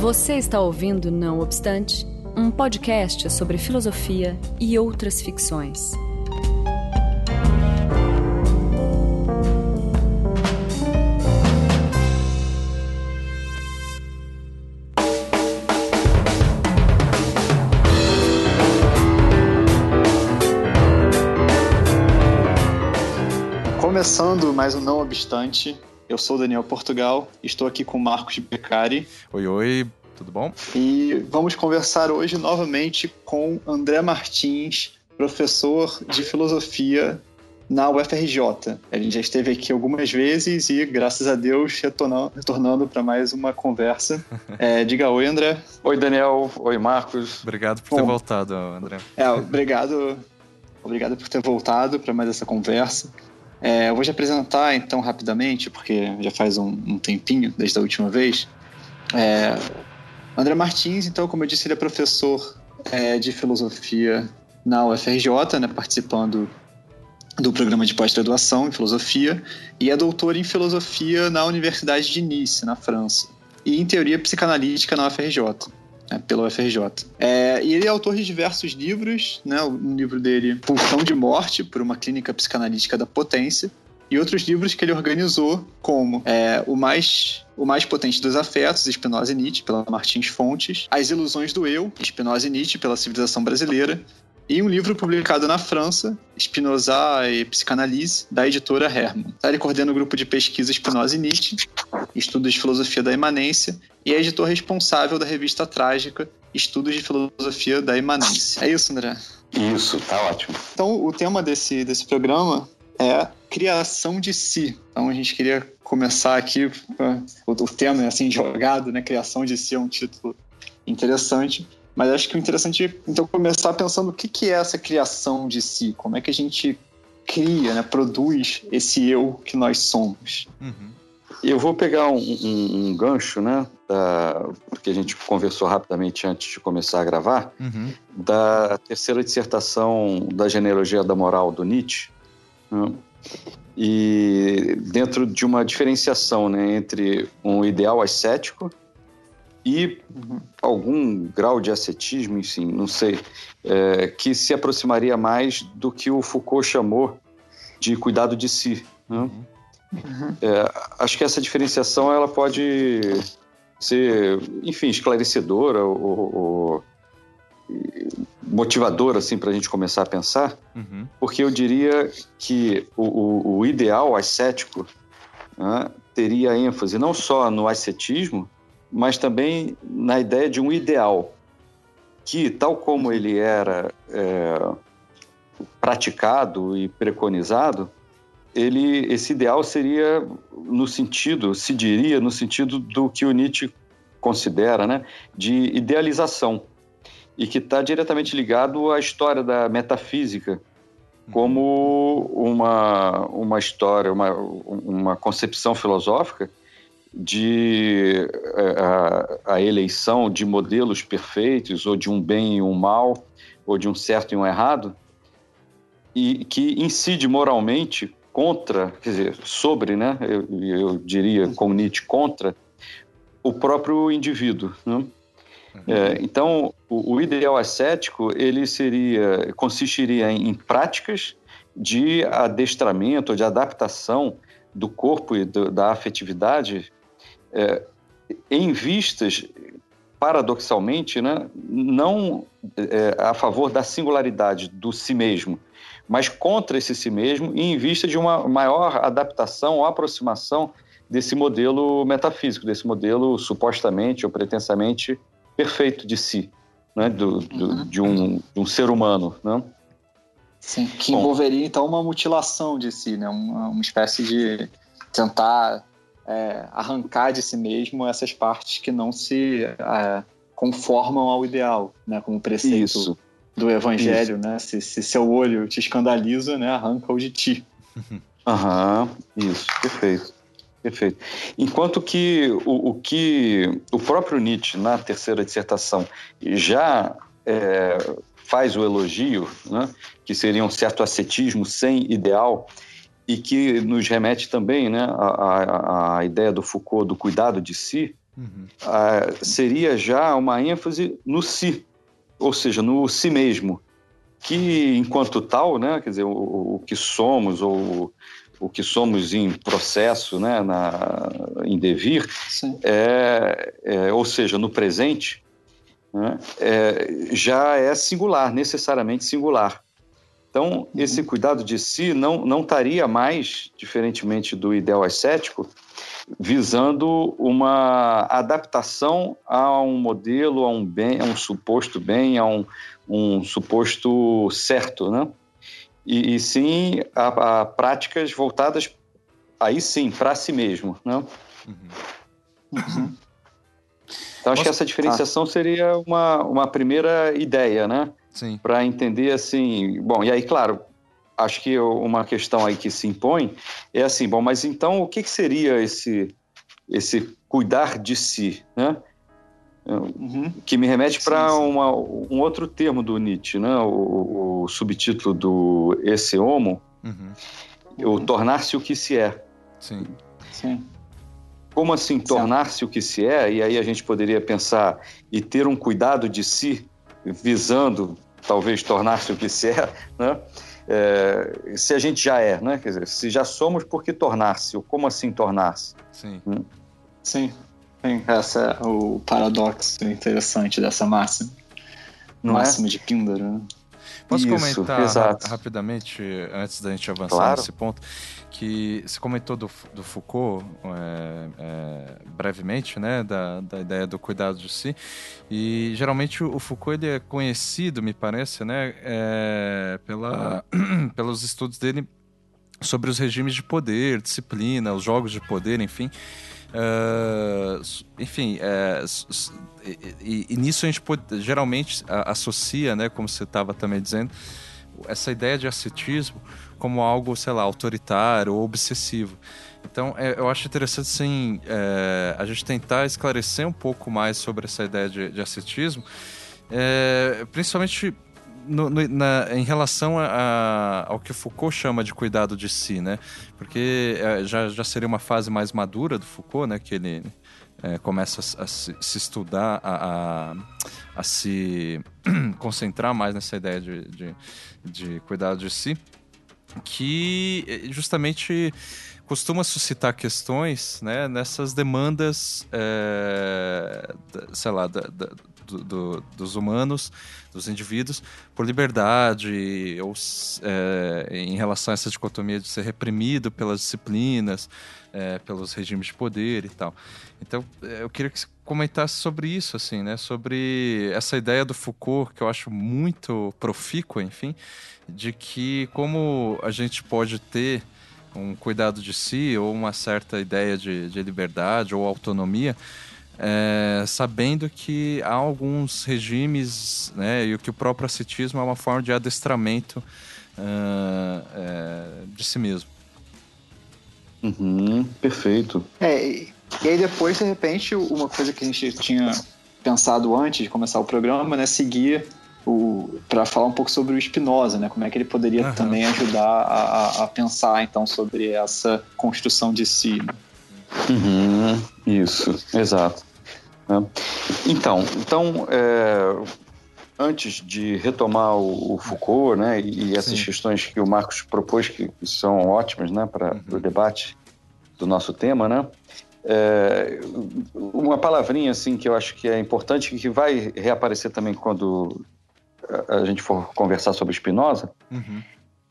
Você está ouvindo Não Obstante, um podcast sobre filosofia e outras ficções. Começando mais um Não Obstante, eu sou Daniel Portugal, estou aqui com Marcos Beccari. Oi, oi, tudo bom? E vamos conversar hoje novamente com André Martins, professor de filosofia na UFRJ. A gente já esteve aqui algumas vezes e, graças a Deus, retornando, retornando para mais uma conversa. É, diga oi, André. Oi, Daniel. Oi, Marcos. Obrigado por Bom, ter voltado, André. É, obrigado, obrigado por ter voltado para mais essa conversa. É, eu vou te apresentar então rapidamente, porque já faz um, um tempinho desde a última vez. É, André Martins, então, como eu disse, ele é professor é, de filosofia na UFRJ, né, participando do programa de pós-graduação em filosofia, e é doutor em filosofia na Universidade de Nice, na França, e em teoria psicanalítica na UFRJ né, pela UFRJ. É, e ele é autor de diversos livros, né, o livro dele, Pulsão de Morte, por uma clínica psicanalítica da potência, e outros livros que ele organizou, como é, o, mais, o Mais Potente dos Afetos, Spinoza e Nietzsche, pela Martins Fontes, As Ilusões do Eu, Spinoza e Nietzsche, pela Civilização Brasileira, e um livro publicado na França, Spinoza e Psicanálise, da editora Hermann. Ele coordena o grupo de pesquisa Spinoza e Nietzsche, estudos de filosofia da imanência, e é editor responsável da revista Trágica, Estudos de Filosofia da Imanência. É isso, André? Isso, tá ótimo. Então, o tema desse, desse programa é criação de si. Então, a gente queria começar aqui, o, o tema é assim, jogado, né? Criação de si é um título interessante. Mas acho que o interessante é então começar pensando o que, que é essa criação de si, como é que a gente cria, né, produz esse eu que nós somos. Uhum. Eu vou pegar um, um, um gancho, né, da, porque a gente conversou rapidamente antes de começar a gravar, uhum. da terceira dissertação da genealogia da moral do Nietzsche, né, e dentro de uma diferenciação né, entre um ideal ascético e algum grau de ascetismo, enfim, não sei, é, que se aproximaria mais do que o Foucault chamou de cuidado de si. Né? Uhum. É, acho que essa diferenciação ela pode ser, enfim, esclarecedora ou, ou motivadora assim para a gente começar a pensar, uhum. porque eu diria que o, o, o ideal ascético né, teria ênfase não só no ascetismo, mas também na ideia de um ideal que, tal como ele era é, praticado e preconizado, ele, esse ideal seria no sentido, se diria, no sentido do que o Nietzsche considera, né, de idealização e que está diretamente ligado à história da metafísica como uma, uma história, uma, uma concepção filosófica de é, a, a, eleição de modelos perfeitos, ou de um bem e um mal, ou de um certo e um errado, e que incide moralmente contra, quer dizer, sobre, né, eu, eu diria, como Nietzsche, contra o próprio indivíduo. Né? É, então, o, o, ideal ascético ele seria consistiria em, em práticas de adestramento, de adaptação do corpo e do, da afetividade é, em vistas, paradoxalmente, né, não é, a favor da singularidade do si mesmo, mas contra esse si mesmo e em vista de uma maior adaptação ou aproximação desse modelo metafísico, desse modelo supostamente ou pretensamente perfeito de si, né, do, do uhum. de, um, de um ser humano. Né? Sim, que Bom, envolveria então uma mutilação de si, né? uma, uma espécie de tentar é, arrancar de si mesmo essas partes que não se é, conformam ao ideal, né? Como preceito Isso. do evangelho, Isso. né? Se, se, seu olho te escandaliza, né? Arranca-o de ti. Aham, isso, perfeito. Perfeito. Enquanto que o, o, que o próprio Nietzsche, na terceira dissertação, já é, faz o elogio, né, que seria um certo ascetismo sem ideal, e que nos remete também né, à, à, ideia do Foucault do cuidado de si, uhum. ah, seria já uma ênfase no si, ou seja, no si mesmo, que enquanto tal, né, quer dizer, o, o que somos ou o que somos em processo, né, na, em devir, é, é, ou seja, no presente, né, é, já é singular, necessariamente singular. Então, uhum. esse cuidado de si não, não estaria mais, diferentemente do ideal ascético, visando uma adaptação a um modelo, a um bem, a um suposto bem, a um, um suposto certo, né? E, e sim a, a, práticas voltadas aí sim para si mesmo, né? Uhum. Uhum. Então acho Posso... que essa diferenciação ah. seria uma, uma primeira ideia, né? Para entender assim, bom, e aí claro, acho que uma questão aí que se impõe é assim, bom, mas então o que, que seria esse esse cuidar de si, né? Uhum. Que me remete para um outro termo do Nietzsche, né? o, o subtítulo do Esse Homo, uhum. o tornar-se o que se é. Sim. Sim. Como assim tornar-se o que se é? E aí a gente poderia pensar e ter um cuidado de si, visando talvez tornar-se o que se é, né? É, se a gente já é, né? Quer dizer, se já somos, por que tornar-se? Ou como assim tornar-se? Sim. Hum? Sim. Sim. Essa é o paradoxo interessante dessa máxima. Não é? máxima é? de Píndaro, né? Posso Isso, comentar rapidamente, antes da gente avançar claro. nesse ponto, que você comentou do, do Foucault é, é, brevemente, né, da, da ideia do cuidado de si, e geralmente o Foucault ele é conhecido, me parece, né, é, pela, pelos estudos dele sobre os regimes de poder, disciplina, os jogos de poder, enfim, Uh, enfim, é, e, e, nisso a gente pode, geralmente associa, né, como você estava também dizendo, essa ideia de ascetismo como algo, sei lá, autoritário ou obsessivo. Então, é, eu acho interessante, sim, é, a gente tentar esclarecer um pouco mais sobre essa ideia de, de ascetismo, é, principalmente no, no, na, em relação a, a, ao que Foucault chama de cuidado de si, né? Porque é, já, já seria uma fase mais madura do Foucault, né? Que ele é, começa a, a se, se, estudar, a, a, se concentrar mais nessa ideia de, de, de cuidado de si, que é, justamente costuma suscitar questões né, nessas demandas, é, sei lá, da, da, do, do, dos humanos, dos indivíduos, por liberdade, ou é, em relação a essa dicotomia de ser reprimido pelas disciplinas, é, pelos regimes de poder e tal. Então, é, eu queria que você comentasse sobre isso, assim, né? Sobre essa ideia do Foucault, que eu acho muito profícua, enfim, de que como a gente pode ter um cuidado de si ou uma certa ideia de, de liberdade ou autonomia, é, sabendo que há alguns regimes, né, e que o próprio ascetismo é uma forma de adestramento uh, é, de si mesmo. Uhum, perfeito. É, e, aí depois, de repente, uma coisa que a gente tinha pensado antes de começar o programa, né, seguir para falar um pouco sobre o Spinoza, né? Como é que ele poderia uhum. também ajudar a, a, pensar então sobre essa construção de si. Uhum, isso, exato. Né? Então, então é, antes de retomar o, o Foucault né, e, essas Sim. questões que o Marcos propôs, que, são ótimas né, para uhum. o debate do nosso tema, né, é, uma palavrinha assim que eu acho que é importante que vai reaparecer também quando a gente for conversar sobre Spinoza, uhum.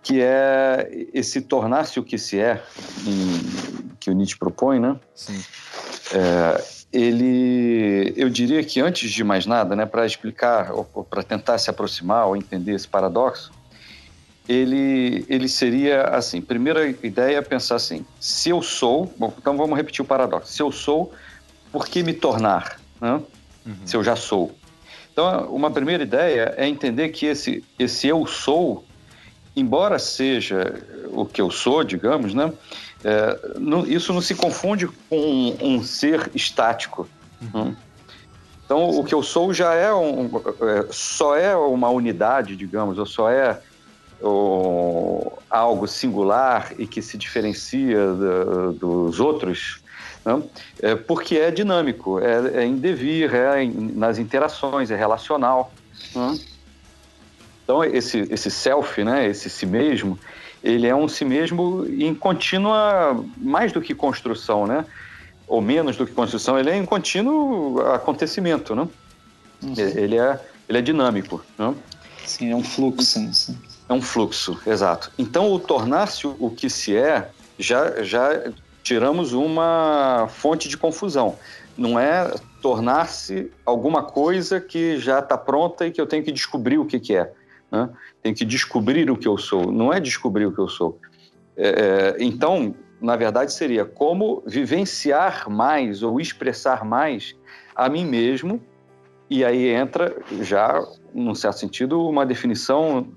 que é esse tornar-se o que se é, em, que o Nietzsche propõe, né? Sim. É, ele, eu diria que antes de mais nada, né, para explicar ou, ou para tentar se aproximar ou entender esse paradoxo, ele, ele seria assim: primeira ideia é pensar assim, se eu sou, bom, então vamos repetir o paradoxo, se eu sou, por que me tornar, né? Uhum. Se eu já sou. Então, uma primeira ideia é entender que esse, esse eu sou, embora seja o que eu sou, digamos, né? É, isso não se confunde com um, um ser estático. Uhum. Então, o que eu sou já é, um, é, só é uma unidade, digamos, ou só é algo singular e que se diferencia dos outros Né? É, porque é dinâmico, é, é em devir, é em, nas interações, é relacional. Né? Então, esse, esse self, né, esse si mesmo, ele é um si mesmo em contínua, mais do que construção, né? ou menos do que construção, ele é em contínuo acontecimento. Né? Uhum. Ele, é, ele é dinâmico. Né? Sim, é um fluxo. Né? É um fluxo, exato. Então, o tornar-se o que se é, já, já tiramos uma fonte de confusão. Não é tornar-se alguma coisa que já está pronta e que eu tenho que descobrir o que, que é. Né? Tenho que descobrir o que eu sou. Não é descobrir o que eu sou. É, é, então, na verdade, seria como vivenciar mais ou expressar mais a mim mesmo. E aí entra já, num certo sentido, uma definição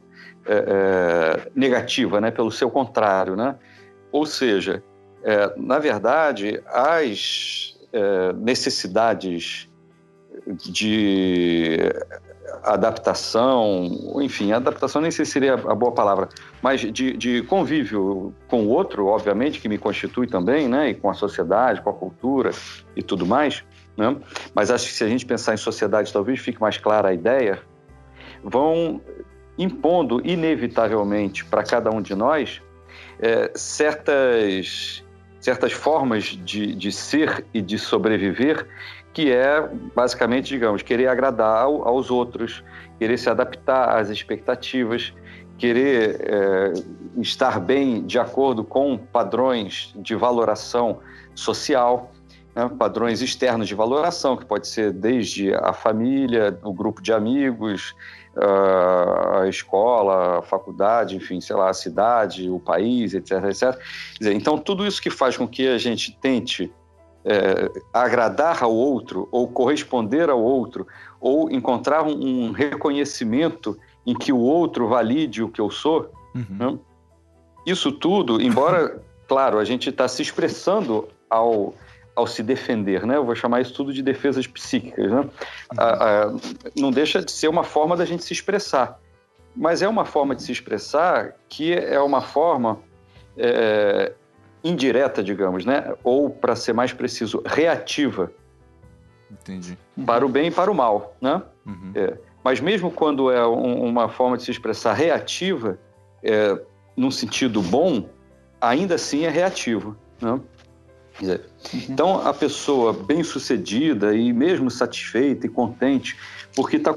é, é negativa, né? pelo seu contrário. Né? Ou seja, é, na verdade, as é, necessidades de adaptação, enfim, adaptação nem sei se seria a boa palavra, mas de, de, convívio com o outro, obviamente, que me constitui também, né, e com a sociedade, com a cultura e tudo mais, né, mas acho que se a gente pensar em sociedade, talvez fique mais clara a ideia, vão impondo inevitavelmente para cada um de nós é, certas certas formas de, de ser e de sobreviver, que é basicamente, digamos, querer agradar aos outros, querer se adaptar às expectativas, querer é, estar bem de acordo com padrões de valoração social, né, padrões externos de valoração, que pode ser desde a família, o grupo de amigos, a escola, a faculdade, enfim, sei lá, a cidade, o país, etc, etc. Dizer, então, tudo isso que faz com que a gente tente é, agradar ao outro, ou corresponder ao outro, ou encontrar um, um reconhecimento em que o outro valide o que eu sou, uhum. né? isso tudo, embora, claro, a gente está se expressando ao ao se defender, né? Eu vou chamar isso tudo de defesas psíquicas, né? Uhum. não deixa de ser uma forma da gente se expressar, mas é uma forma de se expressar que é uma forma é, indireta, digamos, né? Ou, para ser mais preciso, reativa. Entendi. Para o bem e para o mal, né? Uhum. É, mas mesmo quando é um, uma forma de se expressar reativa, é, num sentido bom, ainda assim é reativo, né? Uhum. Então, a pessoa bem-sucedida e mesmo satisfeita e contente, porque está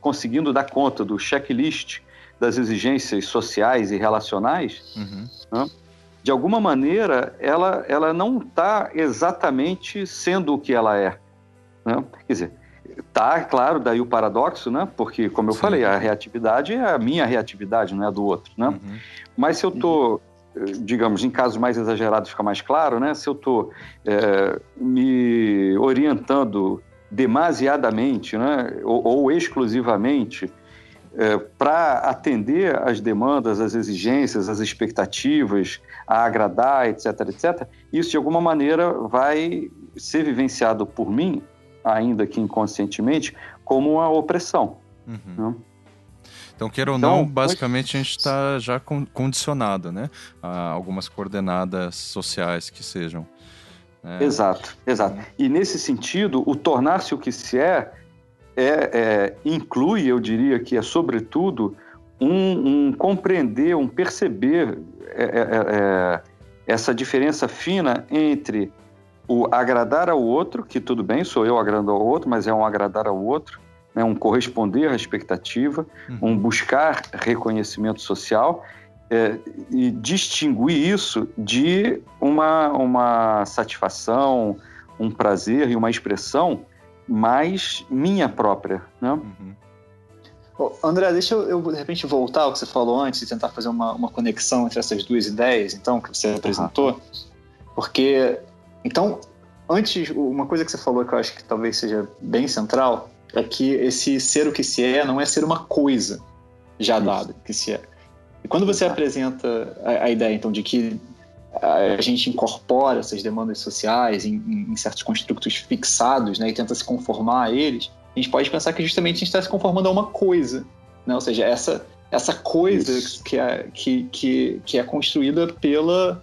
conseguindo dar conta do checklist das exigências sociais e relacionais, uhum. né? De alguma maneira, ela, ela não está exatamente sendo o que ela é. Né? Quer dizer, tá, claro, daí o paradoxo, né? Porque, como eu Sim. falei, a reatividade é a minha reatividade, não é a do outro, né? Uhum. Mas se eu estou... Uhum digamos, em casos mais exagerados fica mais claro, né? Se eu estou é, me orientando demasiadamente, né? ou, ou exclusivamente é, para atender às demandas, às exigências, às expectativas, a agradar, etc, etc, isso de alguma maneira vai ser vivenciado por mim, ainda que inconscientemente, como uma opressão. Uhum. Né? Então, queira ou então, não, basicamente a gente está já condicionado, né? A algumas coordenadas sociais que sejam. Né? Exato, exato. E nesse sentido, o tornar-se o que se é, é, é, inclui, eu diria que é sobretudo, um, um compreender, um perceber é, é, é, essa diferença fina entre o agradar ao outro, que tudo bem, sou eu agradando ao outro, mas é um agradar ao outro, né, um corresponder à expectativa, uhum. um buscar reconhecimento social é, e distinguir isso de uma, uma satisfação, um prazer e uma expressão mais minha própria. Né? Uhum. André, deixa eu, eu, de repente voltar ao que você falou antes e tentar fazer uma, uma conexão entre essas duas ideias, então, que você apresentou. Porque, então, antes, uma coisa que você falou que eu acho que talvez seja bem central é que esse ser o que se é não é ser uma coisa já dada que se é. E quando você apresenta a, a ideia, então, de que a gente incorpora essas demandas sociais em, em, certos construtos fixados né, e tenta se conformar a eles, a gente pode pensar que justamente a gente está se conformando a uma coisa. Né? Ou seja, essa, essa coisa que é, que, que, que é construída pela,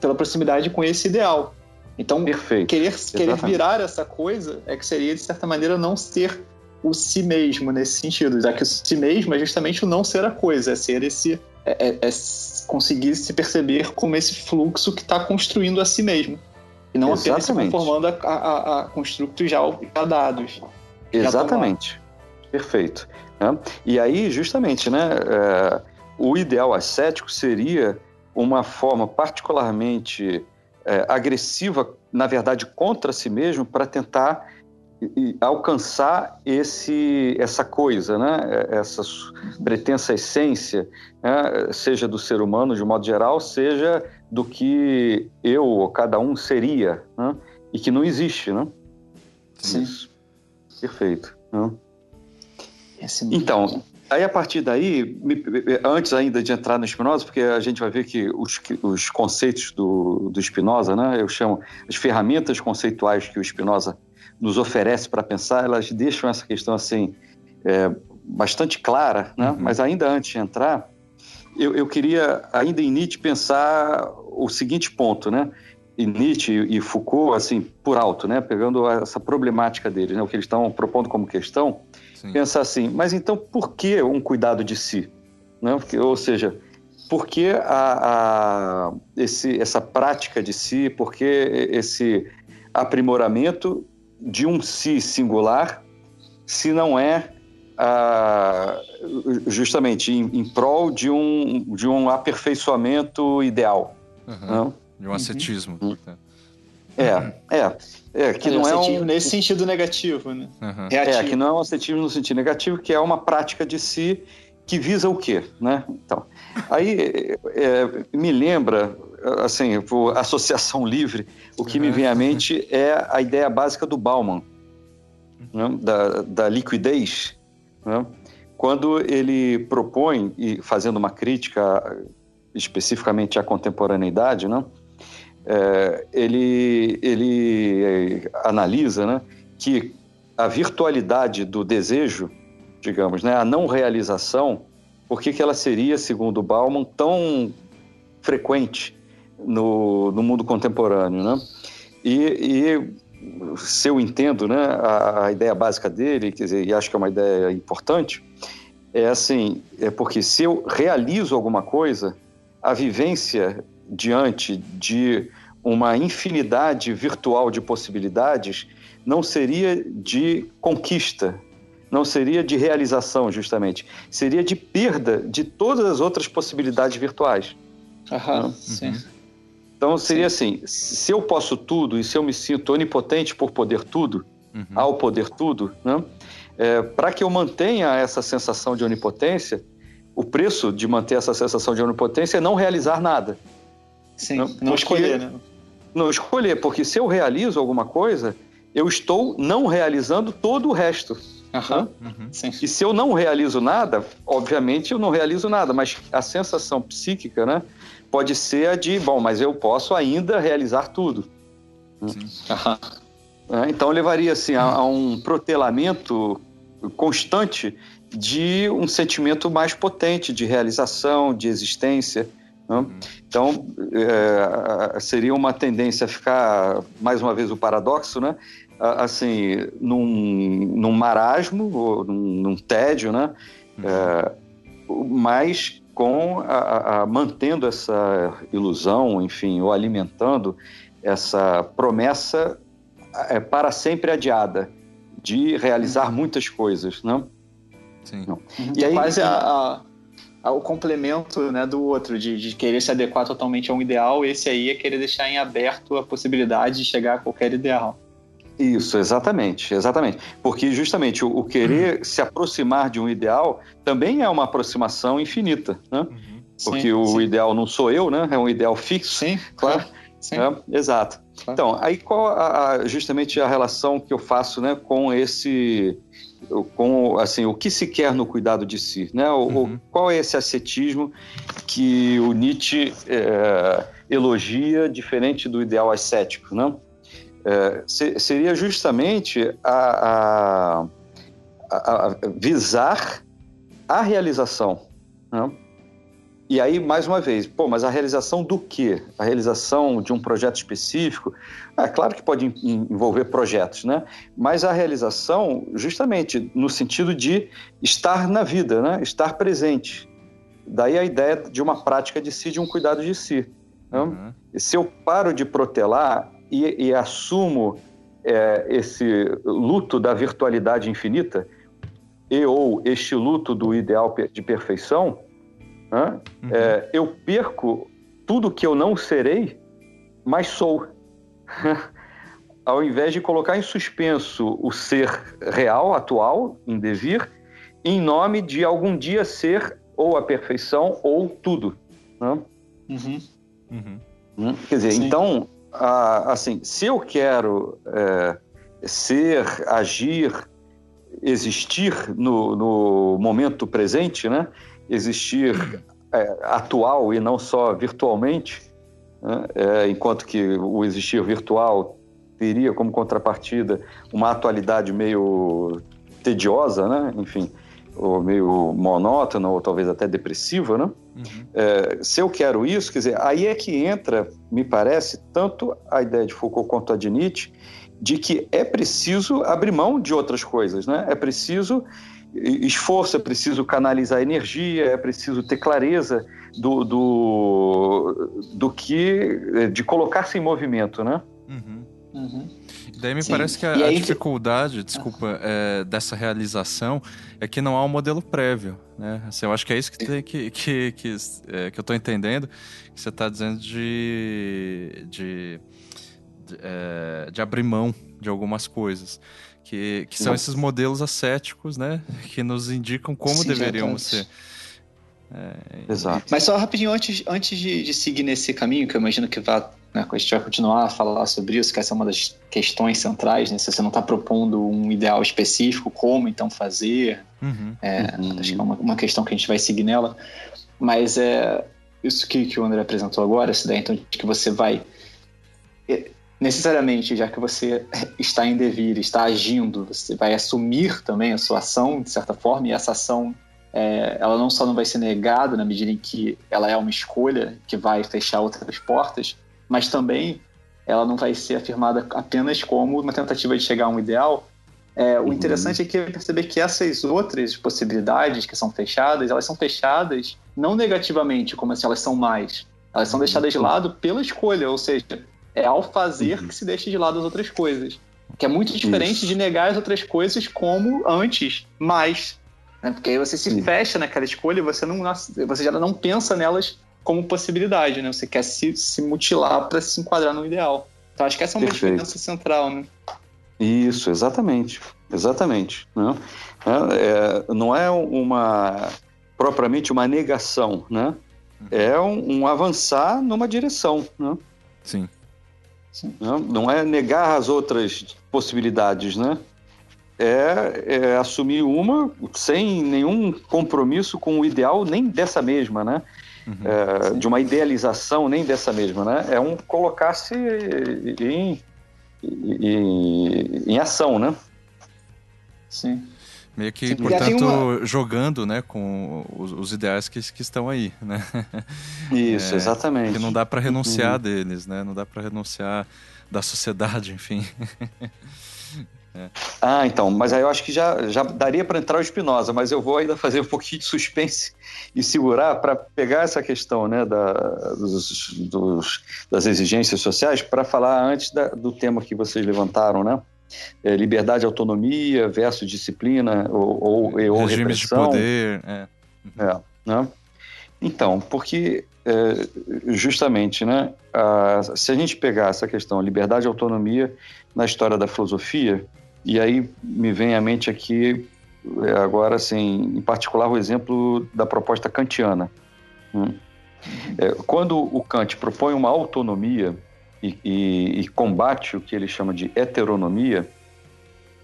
pela proximidade com esse ideal. Então, Perfeito. querer, querer virar essa coisa é que seria, de certa maneira, não ser o si mesmo nesse sentido, já que o si mesmo é justamente o não ser a coisa, é ser esse. é, é, é conseguir se perceber como esse fluxo que está construindo a si mesmo. E não Exatamente. apenas se conformando a, a, a construtos já, já dados. Exatamente. Perfeito. Né? E aí, justamente, né, é, o ideal ascético seria uma forma particularmente é, agressiva, na verdade, contra si mesmo, para tentar alcançar esse, essa coisa, né? essa pretensa essência, né? seja do ser humano de um modo geral, seja do que eu ou cada um seria, né? e que não existe. Né? Sim. Isso. Perfeito. Né? Então, aí a partir daí, antes ainda de entrar no Spinoza, porque a gente vai ver que os, os conceitos do, do Spinoza, né, eu chamo as ferramentas conceituais que o Spinoza nos oferece para pensar, elas deixam essa questão assim é, bastante clara, né? Uhum. Mas ainda antes de entrar, eu, eu, queria ainda em Nietzsche pensar o seguinte ponto, né? E Nietzsche e Foucault, assim, por alto, né? Pegando essa problemática deles, né? O que eles estão propondo como questão, Sim. pensar assim, mas então por que um cuidado de si? Né? Porque, ou seja, por que a, a, esse, essa prática de si, por que esse aprimoramento de um si singular se não é ah, justamente em, em, prol de um, de um aperfeiçoamento ideal. Uhum. De um ascetismo. Uhum. É, é. É, que é, não é um... Nesse sentido negativo, né? Uhum. É, que não é um ascetismo no sentido negativo, que é uma prática de si que visa o quê, né? Então, aí é, me lembra assim, por associação livre, o que me vem à mente é a ideia básica do Bauman, né? da, da liquidez, né? quando ele propõe, e fazendo uma crítica especificamente à contemporaneidade, né? É, ele, ele analisa né, que a virtualidade do desejo, digamos, né, a não realização, por que, que ela seria, segundo Bauman, tão frequente no, no mundo contemporâneo, né? E, e, se eu entendo, né, a, a, ideia básica dele, quer dizer, e acho que é uma ideia importante, é assim, é porque se eu realizo alguma coisa, a vivência diante de uma infinidade virtual de possibilidades não seria de conquista, não seria de realização, justamente. Seria de perda de todas as outras possibilidades virtuais. Aham, uhum. sim. Então seria Sim. assim: se eu posso tudo e se eu me sinto onipotente por poder tudo, uhum. ao poder tudo, né? É, para que eu mantenha essa sensação de onipotência, o preço de manter essa sensação de onipotência é não realizar nada. Sim, não, não escolher, né? Não escolher, porque se eu realizo alguma coisa, eu estou não realizando todo o resto. Uhum. Uhum. E se eu não realizo nada, obviamente eu não realizo nada, mas a sensação psíquica, né? pode ser a de, bom, mas eu posso ainda realizar tudo. É, então levaria assim, a, a, um protelamento constante de um sentimento mais potente de realização, de existência. Né? Uhum. Então é, seria uma tendência a ficar, mais uma vez, o paradoxo, né? assim, num, num marasmo, ou num, num tédio, né? Uhum. É, mas com a, a, mantendo essa ilusão, enfim, ou alimentando essa promessa é, para sempre adiada de realizar uhum. muitas coisas, não? Sim. Não. E aí quase a, a, o complemento né, do outro, de, de, querer se adequar totalmente a um ideal, esse aí é querer deixar em aberto a possibilidade de chegar a qualquer ideal. Isso, exatamente, exatamente. Porque justamente o, o querer uhum. se aproximar de um ideal também é uma aproximação infinita, né? Uhum. Porque sim, o sim. ideal não sou eu, né? É um ideal fixo. Sim, claro. Sim. É, exato. Claro. Então, aí qual a, justamente a relação que eu faço, né, com esse, com assim, o que se quer no cuidado de si, né? O, uhum. qual é esse ascetismo que o Nietzsche é, elogia, diferente do ideal ascético, né? é, seria justamente a, a, a, visar a realização. Né? E aí, mais uma vez, pô, mas a realização do quê? A realização de um projeto específico? É claro que pode envolver projetos, né? Mas a realização, justamente no sentido de estar na vida, né? Estar presente. Daí a ideia de uma prática de si, de um cuidado de si. Né? Uhum. Se eu paro de protelar e, e assumo é, esse luto da virtualidade infinita, e ou este luto do ideal de perfeição, né? Uhum. É, eu perco tudo que eu não serei, mas sou. Ao invés de colocar em suspenso o ser real, atual, em devir, em nome de algum dia ser ou a perfeição ou tudo. Né? Uhum. Uhum. Hum? Quer dizer, Sim. então, assim, se eu quero é, ser, agir, existir no, no momento presente, né? Existir é, atual e não só virtualmente, né? é, enquanto que o existir virtual teria como contrapartida uma atualidade meio tediosa, né? enfim, ou meio monótona, ou talvez até depressiva, né? Uhum. É, se eu quero isso, quer dizer, aí é que entra, me parece, tanto a ideia de Foucault quanto a de Nietzsche, de que é preciso abrir mão de outras coisas, né? É preciso esforço, é preciso canalizar energia, é preciso ter clareza do, do, do que. de colocar-se em movimento, né? Uhum. Uhum. Daí me Sim. parece que a, a dificuldade, desculpa, é, dessa realização é que não há um modelo prévio, né? Assim, eu acho que é isso que, tem, que, que, que, é, que eu estou entendendo, que você está dizendo de, de, de, é, de abrir mão de algumas coisas que, que são esses modelos ascéticos, né? Que nos indicam como Sim, deveríamos ser. É, Exato. Mas só rapidinho, antes, antes de, de, seguir nesse caminho, que eu imagino que vá, né, a gente vai continuar a falar sobre isso, que essa é uma das questões centrais, né? Se você não está propondo um ideal específico, como então fazer, uhum, é, uhum. acho que é uma, uma, questão que a gente vai seguir nela. Mas é isso que, que o André apresentou agora, essa ideia então de que você vai necessariamente, já que você está em devir, está agindo, você vai assumir também a sua ação, de certa forma, e essa ação, é, ela não só não vai ser negada na medida em que ela é uma escolha que vai fechar outras portas, mas também ela não vai ser afirmada apenas como uma tentativa de chegar a um ideal. É, o uhum. interessante é que é perceber que essas outras possibilidades que são fechadas, elas são fechadas não negativamente, como se elas são mais. Elas são deixadas de uhum. lado pela escolha, ou seja, é ao fazer uhum. que se deixa de lado as outras coisas. Que é muito diferente Isso. de negar as outras coisas como antes, mais. Né? Porque aí você se Sim. fecha naquela escolha e você, não, você já não pensa nelas como possibilidade, né? Você quer se, se mutilar para se enquadrar no ideal. Então acho que essa é uma Perfeito. diferença central, né? Isso, exatamente. Exatamente. Né? É, é, não é uma propriamente uma negação, né? Uhum. É um, um avançar numa direção, né? Sim. Não, não é negar as outras possibilidades, né? É, é, assumir uma sem nenhum compromisso com o ideal nem dessa mesma, né? Uhum, é, de uma idealização nem dessa mesma, né? É um colocar-se em, em, em ação, né? Sim. Meio que, Sim, portanto, uma... jogando né, com os, os, ideais que, que estão aí, né? Isso, é, exatamente. Que não dá para renunciar uhum. deles, né? Não dá para renunciar da sociedade, enfim. é. Ah, então, mas aí eu acho que já, já daria para entrar o Espinosa, mas eu vou ainda fazer um pouquinho de suspense e segurar para pegar essa questão né, da, dos, dos, das exigências sociais para falar antes da, do tema que vocês levantaram, né? É, liberdade e autonomia versus disciplina ou, ou, ou Regimes de poder. É. é né? Então, porque é, justamente, né, a, se a gente pegar essa questão liberdade e autonomia na história da filosofia, e aí me vem à mente aqui é, agora, assim, em particular o exemplo da proposta kantiana. Né? É, quando o Kant propõe uma autonomia e, e, e combate o que ele chama de heteronomia,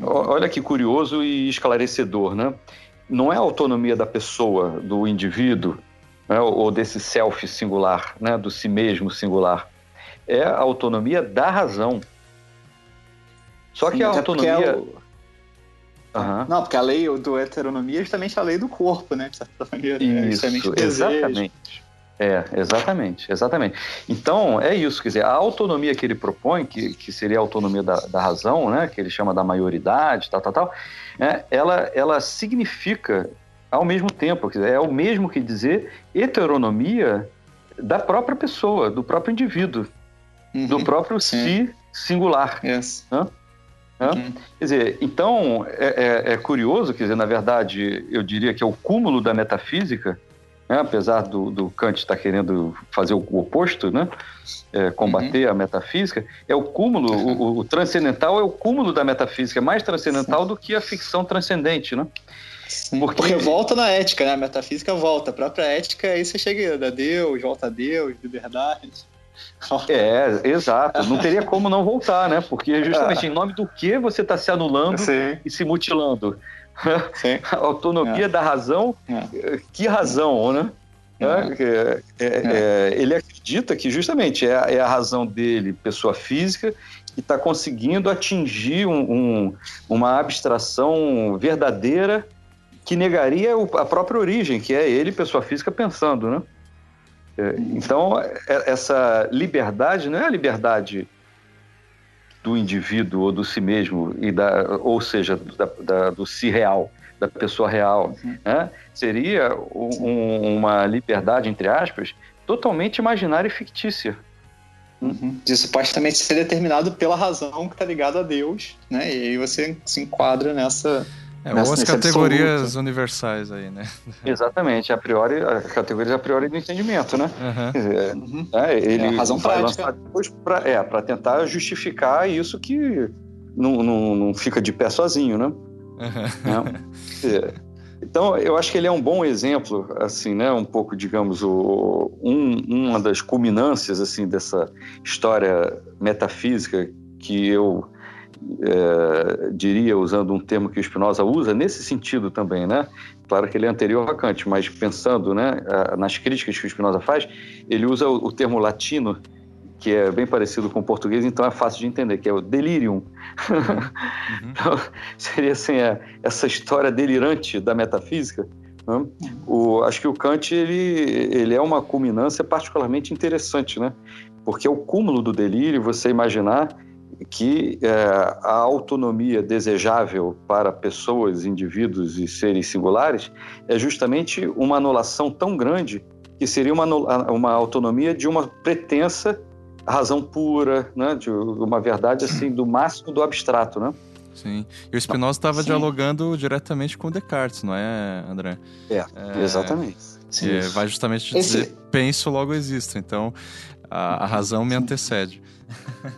olha que curioso e esclarecedor, né? Não é a autonomia da pessoa, do indivíduo, né? ou desse self singular, né? do si mesmo singular. É a autonomia da razão. Só Sim, que a autonomia. Uhum. Não, porque a lei do heteronomia é justamente a lei do corpo, né? De certa maneira. Isso, né? exatamente. É, exatamente, exatamente. Então, é isso, quer dizer, a autonomia que ele propõe, que, que seria a autonomia da, da razão, né, que ele chama da maioridade, tal, tal, tal, né, ela, ela significa, ao mesmo tempo, quer dizer, é o mesmo que dizer heteronomia da própria pessoa, do próprio indivíduo, uhum, do próprio sim. si singular. Yes. Né? Uhum. Quer dizer, então é, é, é, curioso, quer dizer, na verdade, eu diria que é o cúmulo da metafísica, né? apesar do, do Kant estar querendo fazer o, o oposto, né? É, combater uhum. a metafísica, é o cúmulo, uhum. o, o, transcendental é o cúmulo da metafísica, é mais transcendental Sim. do que a ficção transcendente, né? Porque... Porque... volta na ética, né? A metafísica volta. A própria ética, aí você chega a Deus, volta a Deus, liberdade. É, exato. Não teria como não voltar, né? Porque justamente em nome do que você está se anulando Sim. e se mutilando? Autonomia é. da razão, é. que razão, né? É. É, é, é. ele acredita que justamente é, a razão dele, pessoa física, que está conseguindo atingir um, um, uma abstração verdadeira que negaria a própria origem, que é ele, pessoa física, pensando, né? Então, essa liberdade não é a liberdade do indivíduo ou do si mesmo, e da, ou seja, da, da, do si real, da pessoa real. Né? Seria um, uma liberdade, entre aspas, totalmente imaginária e fictícia. Uhum. De supostamente ser determinado pela razão que está ligada a Deus, né? E aí você se enquadra nessa é, ou as categorias absoluto. universais aí, né? Exatamente, a priori, a categorias a priori do entendimento, né? Uhum. Dizer, uhum. é, ele é, razão vai lançar depois para é, tentar justificar isso que não, não, não fica de pé sozinho, né? Uhum. É. Então, eu acho que ele é um bom exemplo, assim, né? Um pouco, digamos, o, um, uma das culminâncias, assim, dessa história metafísica que eu é, diria, usando um termo que o Spinoza usa, nesse sentido também, né? Claro que ele é anterior a Kant, mas pensando né, nas críticas que o Spinoza faz, ele usa o, termo latino, que é bem parecido com o português, então é fácil de entender, que é o delirium. Uhum. então, seria assim, é, essa história delirante da metafísica. Né? O, acho que o Kant ele, ele é uma culminância particularmente interessante, né? porque é o cúmulo do delírio você imaginar que é, a autonomia desejável para pessoas, indivíduos e seres singulares é justamente uma anulação tão grande que seria uma, uma autonomia de uma pretensa razão pura, né? de uma verdade assim do máximo do abstrato, né? Sim. E o Spinoza estava dialogando diretamente com Descartes, não é, André? É, é exatamente. Sim. É, vai justamente dizer Esse... penso, logo existo. Então, a, a razão me antecede.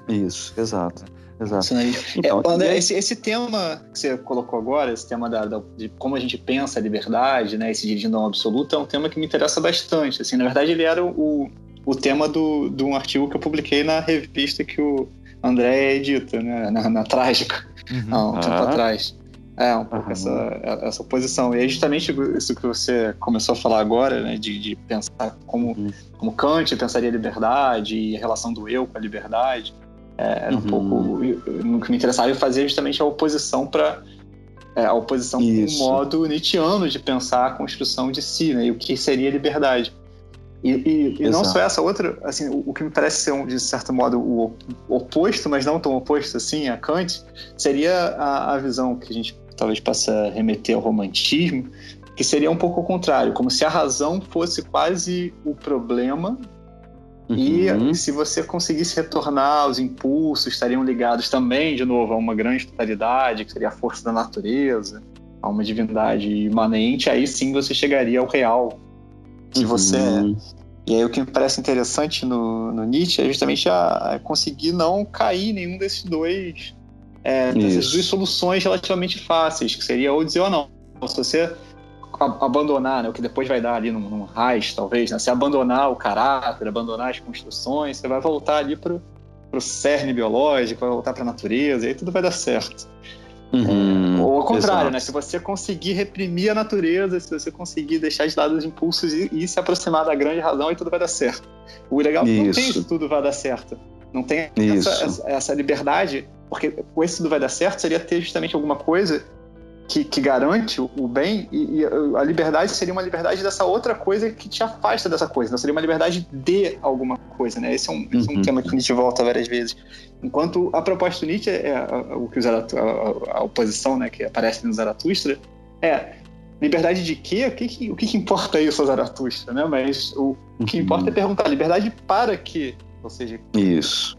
Isso, exato. Exato. Então, é, André, esse, esse, tema que você colocou agora, esse tema da, da, de como a gente pensa a liberdade, né, esse dirigindo ao absoluto, é um tema que me interessa bastante. Assim, na verdade, ele era o, o tema do, de um artigo que eu publiquei na revista que o André edita, né, na, na Trágica, uhum. há um tempo ah. atrás. É, um pouco essa, essa oposição. E é justamente isso que você começou a falar agora, né, de, de pensar como, uhum. como Kant pensaria a liberdade e a relação do eu com a liberdade. É, era um uhum. pouco. O que me interessava fazer justamente a oposição para. É, a oposição com o modo nietzschiano de pensar a construção de si, né, e o que seria liberdade. E, e, e não só essa outra, assim, o, o, que me parece ser, um, de certo modo, o, oposto, mas não tão oposto assim a Kant, seria a, a visão que a gente talvez possa remeter ao romantismo, que seria um pouco o contrário, como se a razão fosse quase o problema uhum. e se você conseguisse retornar os impulsos, estariam ligados também, de novo, a uma grande totalidade, que seria a força da natureza, a uma divindade imanente, aí sim você chegaria ao real que você uhum. é. E aí o que me parece interessante no, no Nietzsche é justamente a, a conseguir não cair em nenhum desses dois é, dessas duas soluções relativamente fáceis, que seria ou dizer ou não. Se você abandonar, né, o que depois vai dar ali num, num raiz, talvez, né, se abandonar o caráter, abandonar as construções, você vai voltar ali para o cerne biológico, vai voltar para a natureza, e aí tudo vai dar certo. Uhum, Ou ao contrário, exato. né? Se você conseguir reprimir a natureza, se você conseguir deixar de lado os impulsos e, e se aproximar da grande razão, aí tudo vai dar certo. O legal é que não tem isso tudo vai dar certo. Não tem essa, essa, liberdade, porque com esse tudo vai dar certo seria ter justamente alguma coisa que, que garante o bem e, e, a liberdade seria uma liberdade dessa outra coisa que te afasta dessa coisa. Não seria uma liberdade de alguma coisa, né? Esse é um, esse é um uhum. tema que Nietzsche volta várias vezes. Enquanto a proposta do Nietzsche é, o que a, a, a, oposição, né, que aparece no Zaratustra, é liberdade de quê? O que, que o que, que, importa isso, Zaratustra, né? Mas o, o que importa é uhum. perguntar liberdade para quê? Ou seja, isso.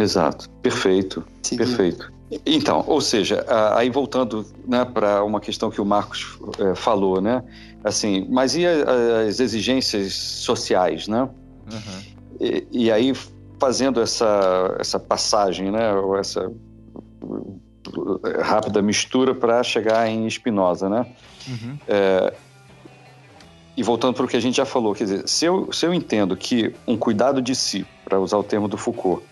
Exato. Perfeito. Sim. Perfeito. Então, ou seja, aí voltando né, para uma questão que o Marcos é, falou, né? Assim, mas e as exigências sociais, né? Uhum. E, e, aí fazendo essa, essa passagem, né? Ou essa rápida mistura para chegar em Spinoza, né? Uhum. É, e voltando para o que a gente já falou, quer dizer, se eu, se eu entendo que um cuidado de si, para usar o termo do Foucault,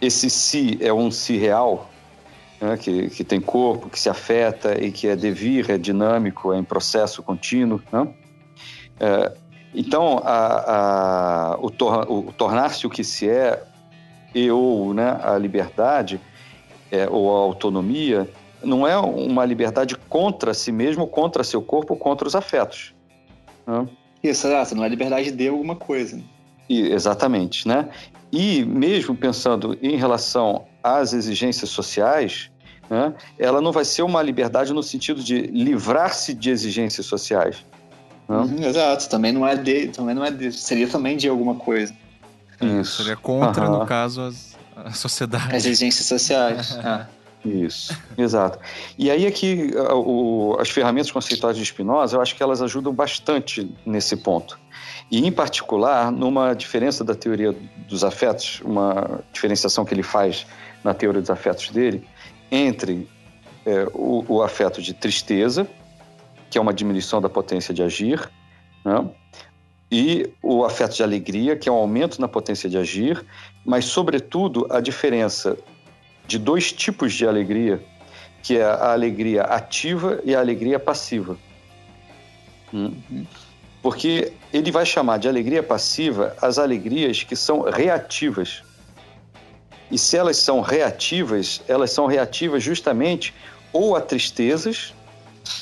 esse si é um si real, né, que, que tem corpo, que se afeta e que é devir, é dinâmico, é em processo contínuo. Né? É, então, a, a, o, tor, o tornar-se o que se é e ou né, a liberdade é, ou a autonomia não é uma liberdade contra si mesmo, contra seu corpo, contra os afetos. Né? Isso, exato, não é liberdade de alguma coisa. E, exatamente, né? E mesmo pensando em relação às exigências sociais, né, ela não vai ser uma liberdade no sentido de livrar-se de exigências sociais. Né? Uhum, exato, também não é de, também não é de, seria também de alguma coisa. Isso. Seria contra, uhum. no caso, as, a sociedade. As exigências sociais. ah. Isso, exato. E aí aqui é o, as ferramentas conceituais de Spinoza, eu acho que elas ajudam bastante nesse ponto. E em particular, numa diferença da teoria dos afetos, uma diferenciação que ele faz na teoria dos afetos dele, entre é, o, o, afeto de tristeza, que é uma diminuição da potência de agir, né? e o afeto de alegria, que é um aumento na potência de agir, mas, sobretudo, a diferença de dois tipos de alegria, que é a alegria ativa e a alegria passiva. Hum? Porque ele vai chamar de alegria passiva as alegrias que são reativas. E se elas são reativas, elas são reativas justamente ou a tristezas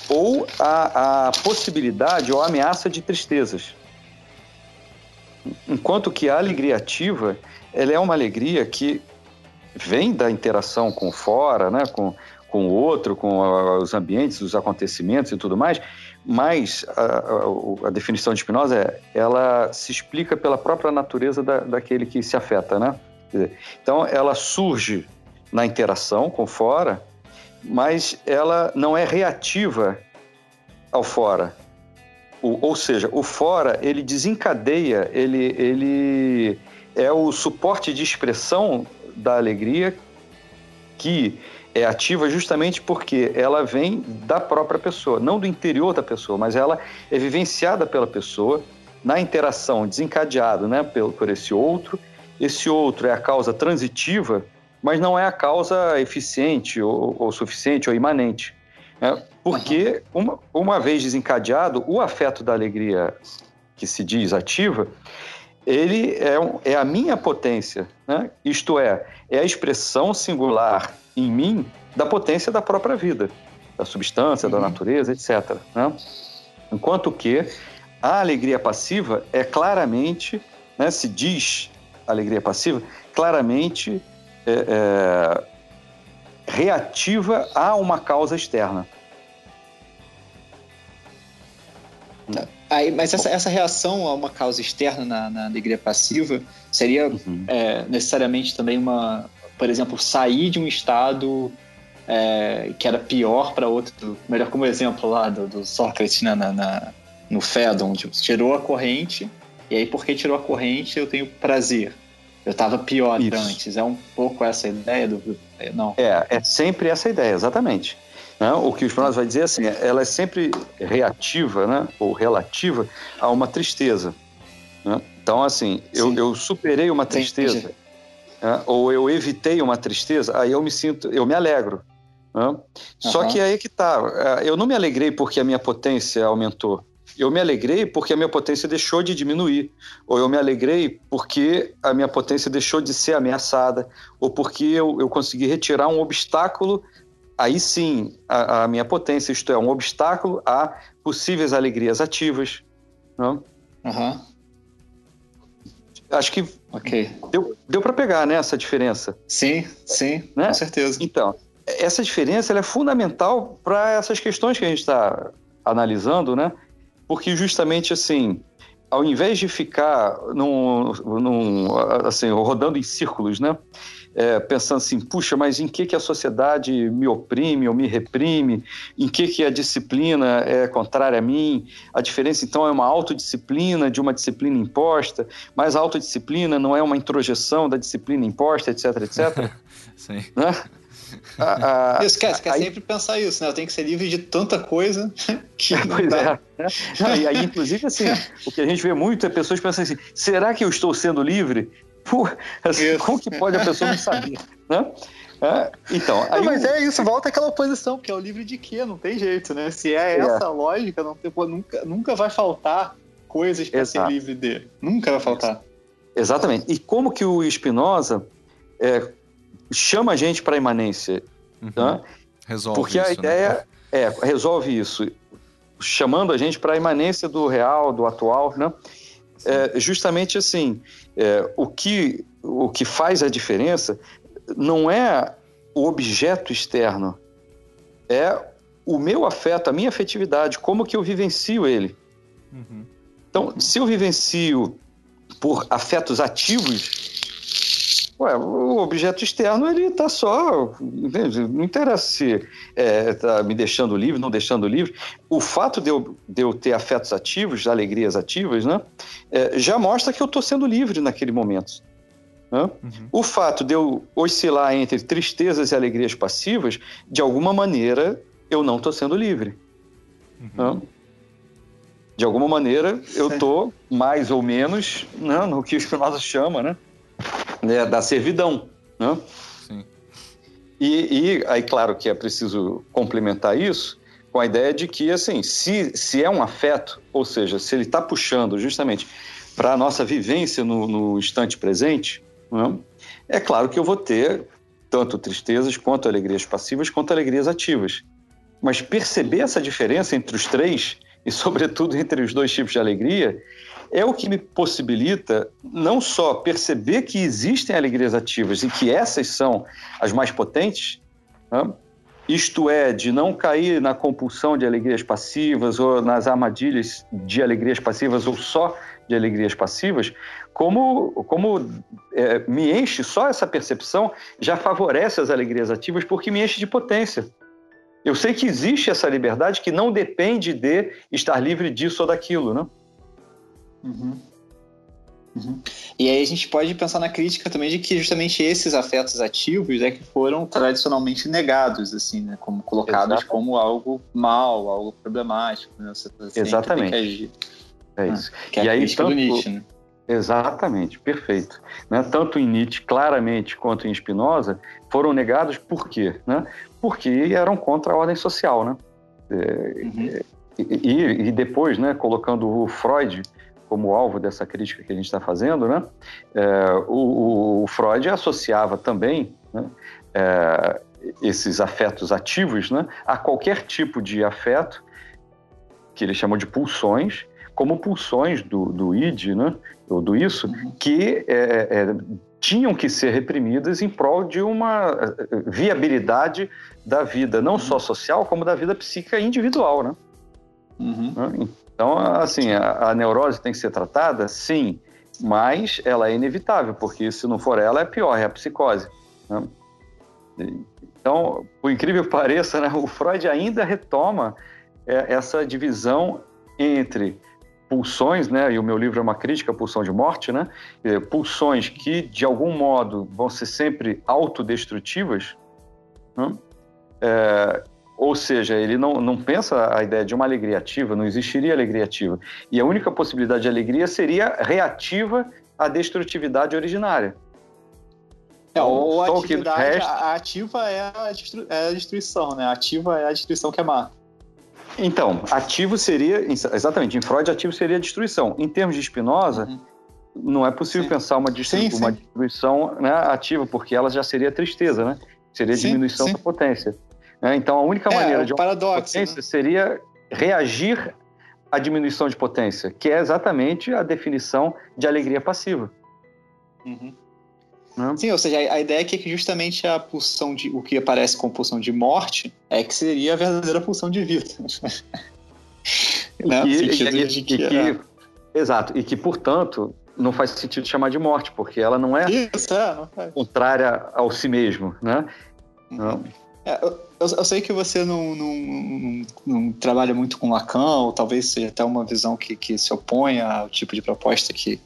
ou a, a possibilidade ou a ameaça de tristezas. Enquanto que a alegria ativa, ela é uma alegria que vem da interação com fora, né, com, com o outro, com os ambientes, os acontecimentos e tudo mais, mas a, a, a definição de Spinoza é, ela se explica pela própria natureza da, daquele que se afeta, né? Então, ela surge na interação com fora, mas ela não é reativa ao fora. O, ou seja, o fora, ele desencadeia, ele, ele é o suporte de expressão da alegria que é ativa justamente porque ela vem da própria pessoa, não do interior da pessoa, mas ela é vivenciada pela pessoa na interação desencadeada né, por, por esse outro esse outro é a causa transitiva, mas não é a causa eficiente ou, ou suficiente ou imanente. Né? Porque, uma, uma vez desencadeado, o afeto da alegria que se diz ativa, ele é, é a minha potência, né? isto é, é a expressão singular em mim da potência da própria vida, da substância, uhum. da natureza, etc. Né? Enquanto que a alegria passiva é claramente, né, se diz alegria passiva, claramente é, é, reativa a uma causa externa. Tá. Aí, mas essa, essa reação a uma causa externa na, na alegria passiva seria uhum. é, necessariamente também uma, por exemplo, sair de um estado é, que era pior para outro, melhor como exemplo lá do, do Sócrates né, na, na, no Fédon, tipo, tirou a corrente e aí, porque tirou a corrente, eu tenho prazer. Eu estava pior Isso. antes. É um pouco essa ideia do. Não. É, é sempre essa ideia, exatamente. Né? O que o Spinoza vai dizer é assim, ela é sempre reativa, né? ou relativa a uma tristeza. Né? Então, assim, eu, eu, superei uma tristeza, né? ou eu evitei uma tristeza, aí eu me sinto, eu me alegro. Né? Uhum. Só que aí que tá, é, eu não me alegrei porque a minha potência aumentou eu me alegrei porque a minha potência deixou de diminuir, ou eu me alegrei porque a minha potência deixou de ser ameaçada, ou porque eu, eu consegui retirar um obstáculo aí sim a, a, minha potência, isto é, um obstáculo a possíveis alegrias ativas. Não? Uhum. Acho que okay. deu, deu para pegar né, essa diferença. Sim, sim, né? com certeza. Então, essa diferença é fundamental para essas questões que a gente está analisando, né? Porque justamente assim, ao invés de ficar num, num, assim, rodando em círculos, né? É, pensando assim, puxa, mas em que, que a sociedade me oprime ou me reprime? Em que, que a disciplina é contrária a mim? A diferença, então, é uma autodisciplina de uma disciplina imposta, mas a autodisciplina não é uma introjeção da disciplina imposta, etc, etc. Sim. Né? A, a, isso, quer, quer aí... sempre pensar isso, né? Eu tenho que ser livre de tanta coisa que não pois dá. É. Né? E aí, inclusive, assim, o que a gente vê muito é pessoas pensando assim, será que eu estou sendo livre? Pô, assim, como que pode a pessoa não saber, né? É, então, não, mas é isso, volta aquela oposição, porque é o livre de quê? Não tem jeito, né? Se é, é. essa lógica, não tem, pô, nunca, nunca vai faltar coisas para ser livre de. Nunca vai faltar. Exatamente. E como que o Spinoza é, chama a gente para a imanência. Uhum. Tá? Resolve Porque isso, a né? ideia né? é, resolve isso, chamando a gente para a imanência do real, do atual, né? É, justamente assim, é, o, que, o que faz a diferença não é o objeto externo, é o meu afeto, a minha afetividade, como que eu vivencio ele. Uhum. Então, se eu vivencio por afetos ativos, Ué, o objeto externo ele está só, entende? não interessa se está é, tá me deixando livre, não deixando livre. O fato de eu, de eu ter afetos ativos, alegrias ativas, né, é, já mostra que eu estou sendo livre naquele momento. Né? Uhum. O fato de eu oscilar entre tristezas e alegrias passivas, de alguma maneira eu não estou sendo livre. Uhum. Né? De alguma maneira eu estou mais ou menos né, no que o Spinoza chama, né? Né, da servidão. Né? Sim. E, e aí, claro que é preciso complementar isso com a ideia de que, assim, se, se é um afeto, ou seja, se ele está puxando justamente para a nossa vivência no, no instante presente, né, é claro que eu vou ter tanto tristezas quanto alegrias passivas quanto alegrias ativas. Mas perceber essa diferença entre os três, e sobretudo entre os dois tipos de alegria, é o que me possibilita não só perceber que existem alegrias ativas e que essas são as mais potentes, né? isto é, de não cair na compulsão de alegrias passivas ou nas armadilhas de alegrias passivas ou só de alegrias passivas, como, como é, me enche só essa percepção já favorece as alegrias ativas porque me enche de potência. Eu sei que existe essa liberdade que não depende de estar livre disso ou daquilo, né? Uhum. Uhum. E aí a gente pode pensar na crítica também de que justamente esses afetos ativos é que foram tradicionalmente negados, assim, né? Como colocados Exatamente. como algo mal, algo problemático, né? Você assim, Exatamente. É isso. Ah, que é e aí, tanto... Nietzsche, né? Exatamente, perfeito. Né? Tanto em Nietzsche, claramente, quanto em Spinoza, foram negados por quê? Né? Porque eram contra a ordem social, né? É, uhum. e, e, depois, né, colocando o Freud como alvo dessa crítica que a gente está fazendo, né? É, o, o, Freud associava também né, é, esses afetos ativos né, a qualquer tipo de afeto que ele chamou de pulsões, como pulsões do, do id, né, ou do isso, uhum. que é, é, tinham que ser reprimidas em prol de uma é, viabilidade da vida, não só social, como da vida psíquica individual, né? Uhum. Então, assim, a, a, neurose tem que ser tratada? Sim, mas ela é inevitável, porque se não for ela, é pior, é a psicose. Né? Então, por incrível que pareça, né, o Freud ainda retoma é, essa divisão entre pulsões, né, e o meu livro é uma crítica à pulsão de morte, né, é, pulsões que, de algum modo, vão ser sempre autodestrutivas, né, é, ou seja, ele não, não pensa a ideia de uma alegria ativa, não existiria alegria ativa. E a única possibilidade de alegria seria reativa à destrutividade originária. É, ou a atividade, resto... a ativa é a, destru... é a destruição, né? A ativa é a destruição que é má. Então, ativo seria, exatamente, em Freud, ativo seria a destruição. Em termos de Spinoza, uhum. não é possível sim. pensar uma, destru... sim, sim. uma destruição né, ativa, porque ela já seria tristeza, né? Seria diminuição da potência. Né? Então, a única é, maneira de paradoxo, potência né? seria reagir à diminuição de potência, que é exatamente a definição de alegria passiva. Uhum. Né? Sim, ou seja, a, ideia é que justamente a pulsão de o que aparece como pulsão de morte é que seria a verdadeira pulsão de vida. né? E, e, de que, que é... Exato, e que, portanto, não faz sentido chamar de morte, porque ela não é, Isso, é não contrária ao si mesmo, né? Uhum. Não. É, eu, eu, sei que você não, não, não, não, trabalha muito com Lacan, ou talvez seja até uma visão que, que se opõe ao tipo de proposta que,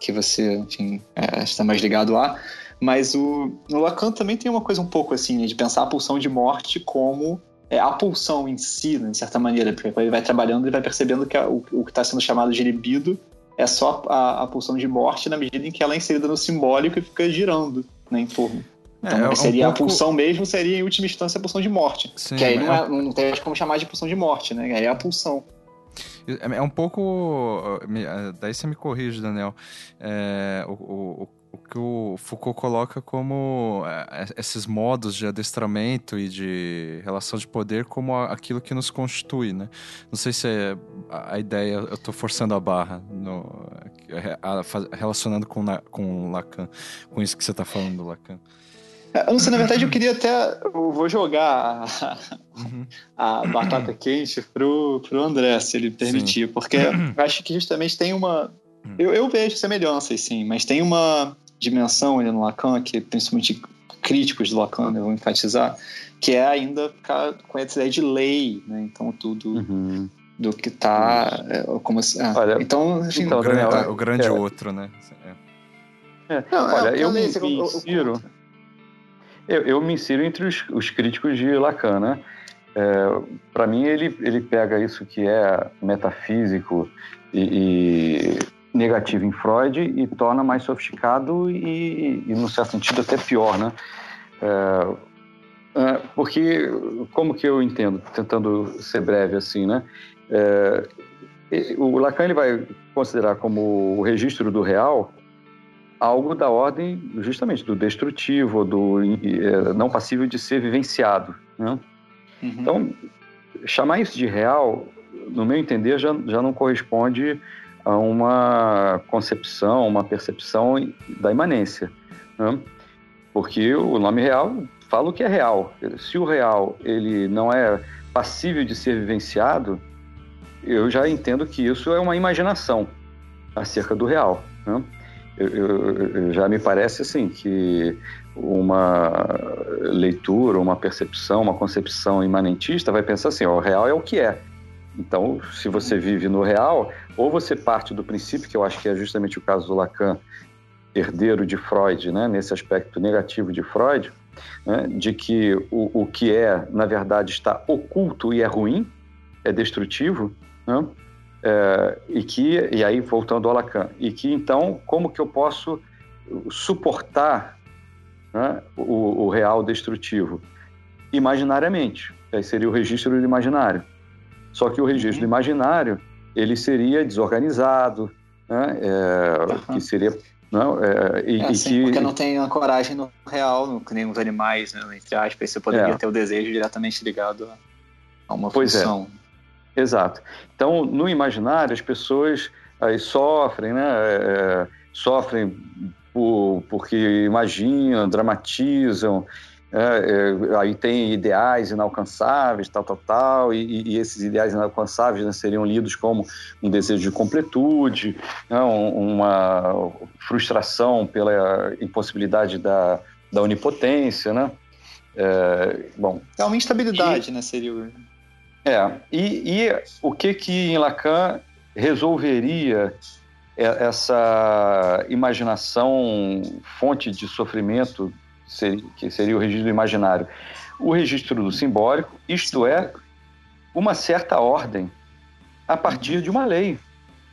que você, enfim, é, está mais ligado a. Mas o, o Lacan também tem uma coisa um pouco assim, né, de pensar a pulsão de morte como é, a pulsão em si, né, de certa maneira, porque ele vai trabalhando e vai percebendo que a, o, o que está sendo chamado de libido é só a, a, pulsão de morte na medida em que ela é inserida no simbólico e fica girando né, em torno. Então, é, seria um pouco... a pulsão mesmo, seria em última instância a pulsão de morte. Sim, que aí não, é, é não tem como chamar de pulsão de morte, né? Aí é a pulsão. É, é um pouco. Eh, daí você me corrige, Daniel. É, o, o, o que o Foucault coloca como esses modos de adestramento e de relação de poder como aquilo que nos constitui, né? Não sei se é a ideia, eu estou forçando a barra, no, relacionando com, com Lacan, com isso que você está falando do Lacan. É, eu não sei, na verdade eu queria até. Eu vou jogar a, uhum. a batata quente pro, pro André, se ele permitir, sim. porque acho que justamente tem uma. Hum. Eu, eu vejo semelhanças, sim, mas tem uma dimensão ali no Lacan, que principalmente críticos do Lacan né, vão enfatizar, que é ainda ficar com essa ideia de lei, né? Então tudo. Uhum. Do que está é, como ah, Olha, então, enfim, então, o, grande, o grande é. outro, né? É. é não, olha, eu, eu me insiro. Eu, eu me insiro entre os, os críticos de Lacan, né? É, para mim, ele, ele pega isso que é metafísico e, e, negativo em Freud e torna mais sofisticado e, e certo sentido, até pior, né? É, é, porque, como que eu entendo, tentando ser breve assim, né? É, o Lacan ele vai considerar como o registro do real algo da ordem justamente do destrutivo, do é, não passível de ser vivenciado. Né? Uhum. Então, chamar isso de real, no meu entender, já, já não corresponde a uma concepção, uma percepção da imanência. Né? Porque o nome real fala o que é real. Se o real ele não é passível de ser vivenciado, eu já entendo que isso é uma imaginação acerca do real. Né? Eu, eu, já me parece assim que uma leitura, uma percepção, uma concepção imanentista vai pensar assim: ó, o real é o que é. Então, se você vive no real, ou você parte do princípio, que eu acho que é justamente o caso do Lacan, herdeiro de Freud, né, nesse aspecto negativo de Freud, né, de que o, o que é, na verdade, está oculto e é ruim, é destrutivo, né, é, e que, e aí voltando ao Lacan, e que então, como que eu posso suportar né, o, o, real destrutivo? Imaginariamente, aí seria o registro do imaginário. Só que o registro uhum. do imaginário, ele seria desorganizado, né, é, uhum. que seria... Não, é, e, é assim, e que... Porque não tem ancoragem no real, no, que nem os animais, né, entre aspas, você poderia é. ter o desejo diretamente ligado a, a uma pois é. função. É. Exato. Então, no imaginário, as pessoas aí sofrem, né? É, sofrem por, porque imaginam, dramatizam, é, é, aí tem ideais inalcançáveis, tal, tal, tal, e, e esses ideais inalcançáveis né, seriam lidos como um desejo de completude, né, uma frustração pela impossibilidade da, da onipotência, né? É, bom, é uma instabilidade, né? Seria o é, e, e o que que em Lacan resolveria essa imaginação fonte de sofrimento que seria o registro imaginário? O registro do simbólico, isto é, uma certa ordem a partir de uma lei,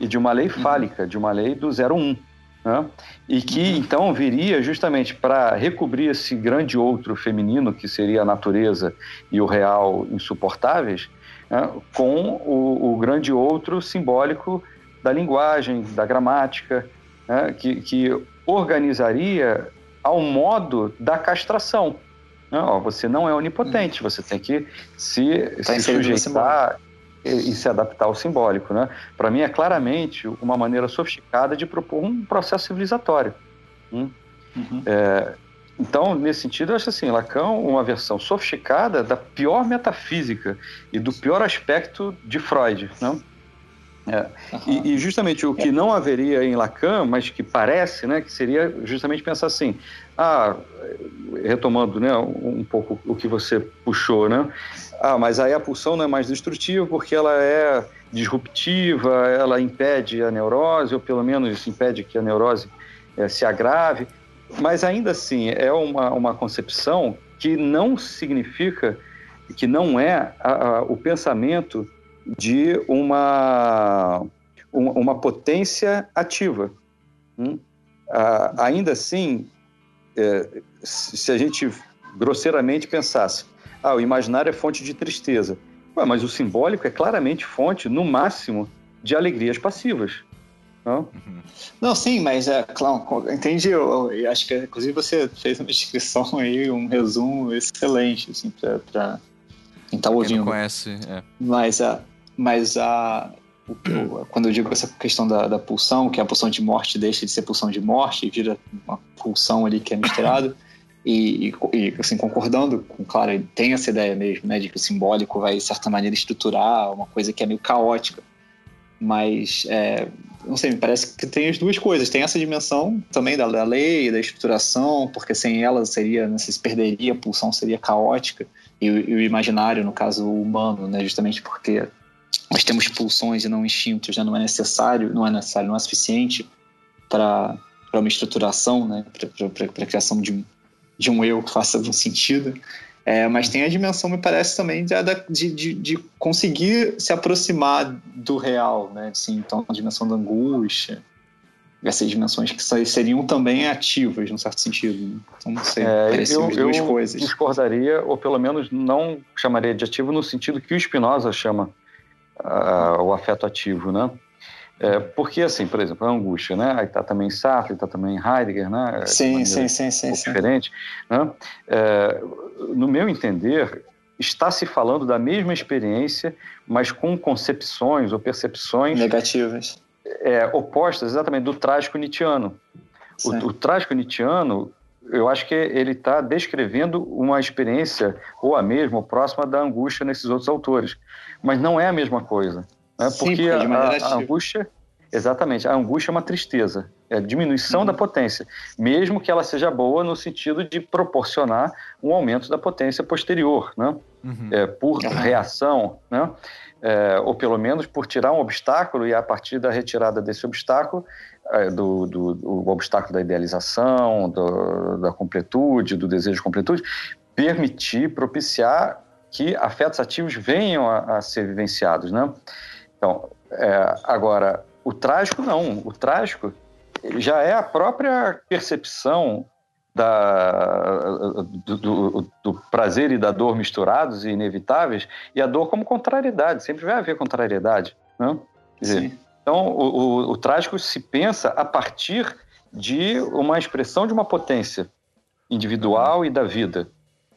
e de uma lei uhum. fálica, de uma lei do 01. Né? E que uhum. então viria justamente para recobrir esse grande outro feminino, que seria a natureza e o real insuportáveis, né, com o, o, grande outro simbólico da linguagem, da gramática, né, que, que organizaria ao modo da castração. Não, ó, você não é onipotente, você tem que se, tá se sujeitar e, e, se adaptar ao simbólico. Né? Para mim, é claramente uma maneira sofisticada de propor um processo civilizatório. Hum? Uhum. É, então, nesse sentido, eu acho assim, Lacan uma versão sofisticada da pior metafísica e do pior aspecto de Freud, não? Né? É. Uhum. E, e, justamente o que não haveria em Lacan, mas que parece, né, que seria justamente pensar assim, ah, retomando, né, um pouco o que você puxou, né, ah, mas aí a pulsão não é mais destrutiva porque ela é disruptiva, ela impede a neurose, ou pelo menos impede que a neurose é, se agrave. Mas ainda assim, é uma, uma concepção que não significa, que não é a, a, o pensamento de uma, uma potência ativa. Hum? Ainda assim, é, se a gente grosseiramente pensasse, ah, o imaginário é fonte de tristeza, Ué, mas o simbólico é claramente fonte, no máximo, de alegrias passivas. Não, uhum. não sim, mas é, claro, entendi. Eu, eu, acho que inclusive você fez uma descrição aí, um resumo excelente, assim, para quem está ouvindo. Quem não conhece, é. Mas, a, mas a, o, quando eu digo essa questão da, da, pulsão, que a pulsão de morte deixa de ser pulsão de morte e vira uma pulsão ali que é misturado, e, e, assim, concordando com, claro, tem essa ideia mesmo, né, de que o simbólico vai, de certa maneira, estruturar uma coisa que é meio caótica. Mas, é, não sei, me parece que tem as duas coisas. Tem essa dimensão também da, da lei, da estruturação, porque sem ela seria, né, se perderia, a pulsão seria caótica. E, e, o imaginário, no caso humano, né, justamente porque nós temos pulsões e não instintos, né, não é necessário, não é necessário, não é suficiente para uma estruturação, né, para a criação de de um eu que faça algum sentido. É, mas tem a dimensão, me parece, também de, de, de, conseguir se aproximar do real, né? Assim, então, a dimensão da angústia, essas dimensões que seriam também ativas, num certo sentido. Então, não sei, é, eu, duas eu coisas. discordaria, ou pelo menos não chamaria de ativo no sentido que o Spinoza chama uh, o afeto ativo, né? É, porque, assim, por exemplo, a angústia, né? Aí está também Sartre, está também Heidegger, né? Sim, sim, sim, sim. Um sim. diferente. Né? É, no meu entender, está se falando da mesma experiência, mas com concepções ou percepções... Negativas. É, opostas, exatamente, do trágico nietzschiano. O, o, trágico nietzschiano, eu acho que ele está descrevendo uma experiência, ou a mesma, ou próxima da angústia nesses outros autores. Mas não é a mesma coisa. Né? Sim, porque, porque a, a, angústia, exatamente, a angústia é uma tristeza, é a diminuição uhum. da potência, mesmo que ela seja boa no sentido de proporcionar um aumento da potência posterior, né? Uhum. É, por uhum. reação, né? É, ou pelo menos por tirar um obstáculo e a partir da retirada desse obstáculo, é, do, do, do, obstáculo da idealização, do, da completude, do desejo de completude, permitir, propiciar que afetos ativos venham a, a ser vivenciados, né? Então, é, agora, o trágico não. O trágico já é a própria percepção da, do, do, do, prazer e da dor misturados e inevitáveis, e a dor como contrariedade, sempre vai haver contrariedade. Né? Dizer, então, o, o, o, trágico se pensa a partir de uma expressão de uma potência individual e da vida.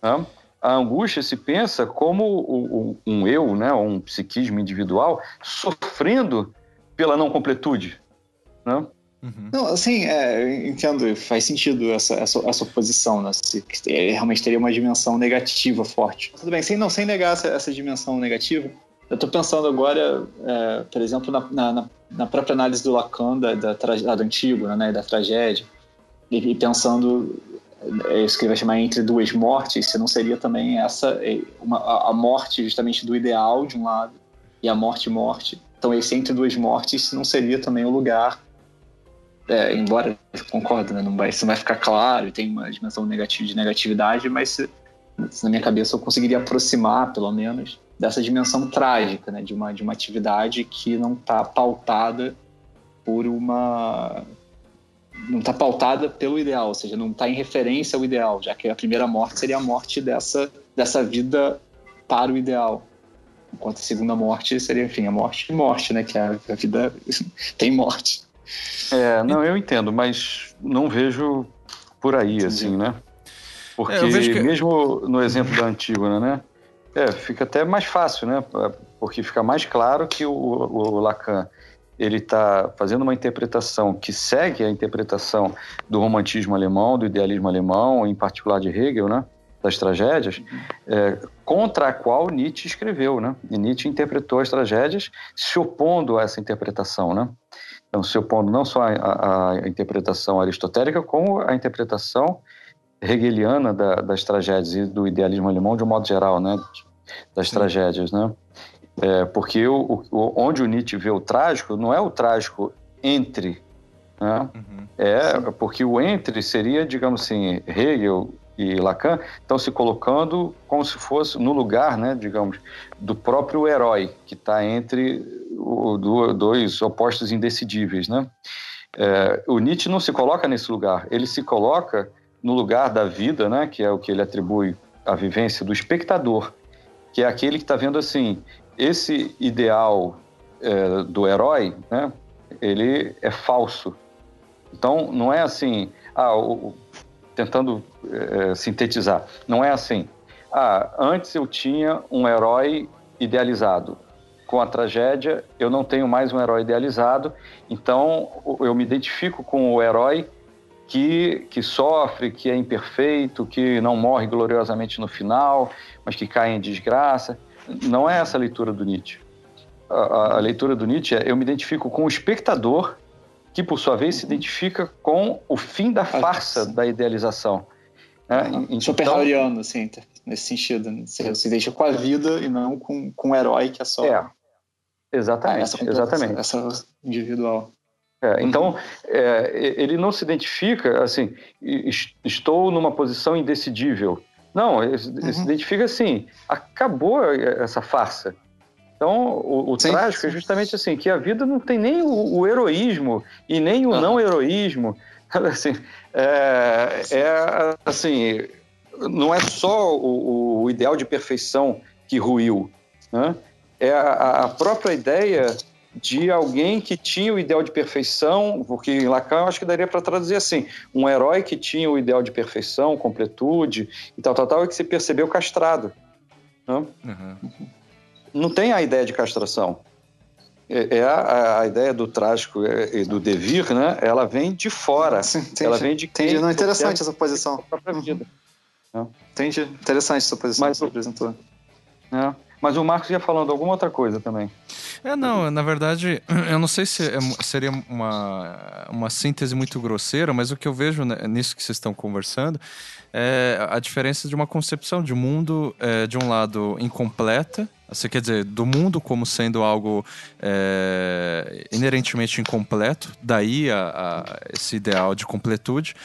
Né? a angústia se pensa como um eu, né, um psiquismo individual, sofrendo pela não completude. Né? Uhum. Não, assim, é, entendo, faz sentido essa, essa, essa oposição, né? Se, é, realmente teria uma dimensão negativa forte. Tudo bem, sem, não, sem negar essa, essa dimensão negativa, eu estou pensando agora, é, por exemplo, na, na, na, própria análise do Lacan, da, da, da do antigo, né, da tragédia, e, e pensando é isso que ele vai chamar entre duas mortes, se não seria também essa é, uma, a morte justamente do ideal de um lado e a morte morte. Então esse entre duas mortes não seria também o lugar, é, embora concordo, né, não vai, isso não vai ficar claro, tem uma dimensão negativa de negatividade, mas se, se na minha cabeça eu conseguiria aproximar, pelo menos, dessa dimensão trágica, né, de uma de uma atividade que não está pautada por uma não está pautada pelo ideal, ou seja, não está em referência ao ideal, já que a primeira morte seria a morte dessa, dessa vida para o ideal. Enquanto a segunda morte seria, enfim, a morte e morte, né? Que a, a vida tem morte. É, não, eu entendo, mas não vejo por aí, Entendi. assim, né? Porque é, que... mesmo no exemplo da Antígona, né? É, fica até mais fácil, né? Porque fica mais claro que o, o Lacan ele está fazendo uma interpretação que segue a interpretação do romantismo alemão, do idealismo alemão, em particular de Hegel, né? das tragédias, é, contra a qual Nietzsche escreveu, né? E Nietzsche interpretou as tragédias se opondo a essa interpretação, né? Então, se opondo não só à, interpretação aristotélica, como à interpretação hegeliana da, das tragédias e do idealismo alemão de um modo geral, né? Das Sim. tragédias, né? É, porque o, o, onde o Nietzsche vê o trágico, não é o trágico entre, né? Uhum. É, porque o entre seria, digamos assim, Hegel e Lacan estão se colocando como se fosse no lugar, né, digamos, do próprio herói que está entre o, do, dois opostos indecidíveis, né? É, o Nietzsche não se coloca nesse lugar, ele se coloca no lugar da vida, né, que é o que ele atribui à vivência do espectador, que é aquele que está vendo assim esse ideal é, do herói, né, ele é falso. Então não é assim, ah, o, tentando é, sintetizar. Não é assim. Ah, antes eu tinha um herói idealizado. Com a tragédia, eu não tenho mais um herói idealizado, então eu me identifico com o herói que, que sofre, que é imperfeito, que não morre gloriosamente no final, mas que cai em desgraça. Não é essa a leitura do Nietzsche. A, a leitura do Nietzsche é eu me identifico com o espectador que por sua vez se identifica com o fim da farsa da idealização. Né? Uhum. Super então, assim, nesse sentido. Né? Você se deixa com a vida e não com, com o herói que é só. É, exatamente. Essa exatamente. Essa individual. É, então, é, ele não se identifica assim, estou numa posição indecidível. Não, ele uhum. se identifica assim, acabou essa farsa. Então, o, o sim, trágico sim. é justamente assim, que a vida não tem nem o, o heroísmo e nem o ah. não heroísmo. Assim, é, é, assim, não é só o, o, ideal de perfeição que ruiu, né? é a, a, própria ideia de alguém que tinha o ideal de perfeição, porque em Lacan eu acho que daria para traduzir assim, um herói que tinha o ideal de perfeição, completude e tal, tal, tal, e que se percebeu castrado. Né? Uhum não tem a ideia de castração. É, é a, a, ideia do trágico e do devir, né? Ela vem de fora. Sim, entendi, ela vem de entendi. Não, interessante essa posição. Uhum. Entendi. Interessante essa posição Mas, que você apresentou. É. Mas o Marcos ia falando alguma outra coisa também. É, não, na verdade, eu não sei se é, seria uma, uma síntese muito grosseira, mas o que eu vejo nisso que vocês estão conversando é a diferença de uma concepção de mundo, é, de um lado, incompleta, você quer dizer, do mundo como sendo algo é, inerentemente incompleto, daí a, a, esse ideal de completude,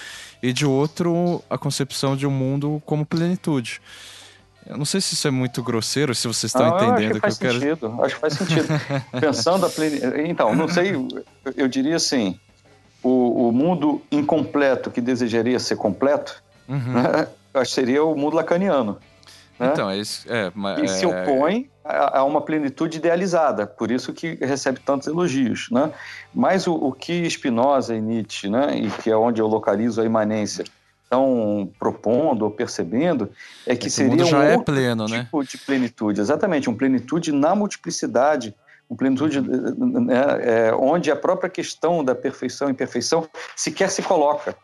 e de outro, a concepção de um mundo como plenitude. Eu não sei se isso é muito grosseiro, se vocês estão não, entendendo o que, eu sentido, quero. Acho que faz sentido. Pensando a plenitude. Então, não sei, eu diria assim: o, o mundo incompleto que desejaria ser completo, uhum. né, acho que seria o mundo lacaniano. Né? Então, é isso. É, e é... se opõe a, a, uma plenitude idealizada, por isso que recebe tantos elogios. Né? Mas o, o que Spinoza e Nietzsche, né, e que é onde eu localizo a imanência, estão propondo ou percebendo é que Esse seria um é pleno, né? tipo né? de plenitude. Exatamente, uma plenitude na multiplicidade, uma plenitude uhum. né, é, onde a própria questão da perfeição e imperfeição sequer se coloca.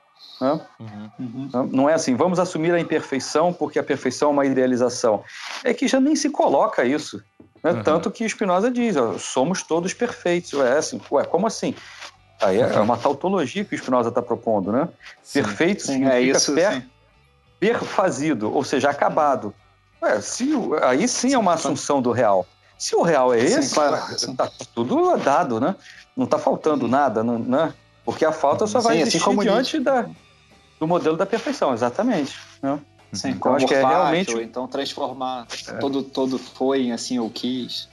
Né? Uhum. Uhum. Não é assim, vamos assumir a imperfeição porque a perfeição é uma idealização. É que já nem se coloca isso. Né? Uhum. Tanto que Spinoza diz, ó, somos todos perfeitos. É assim, ué, como assim? Aí é uma tautologia que o Spinoza está propondo, né? Sim, Perfeito sim, significa é isso, per, perfazido, ou seja, acabado. Ué, se, aí sim é uma assunção do real. Se o real é esse, sim, claro. tá, tudo dado, né? Não está faltando nada, não, né? Porque a falta só vai sim, assim existir assim diante da, do modelo da perfeição, exatamente. Né? Sim, então acho que é realmente. então transformar é. todo, todo foi em assim eu quis.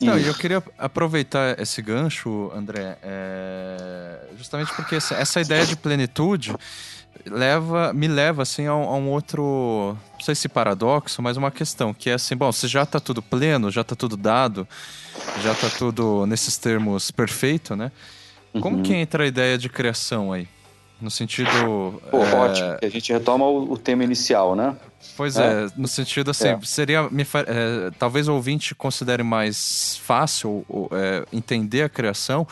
Não, eu queria aproveitar esse gancho, André, é... justamente porque essa, essa, ideia de plenitude leva, me leva assim a um, a um, outro, não sei se paradoxo, mas uma questão que é assim, bom, se já está tudo pleno, já está tudo dado, já está tudo nesses termos perfeito, né? Como uhum. que entra a ideia de criação aí? No sentido. Pô, é... ótimo, que a gente retoma o, o, tema inicial, né? Pois é, é no sentido assim, é. seria. Me, é, talvez o ouvinte considere mais fácil é, entender a criação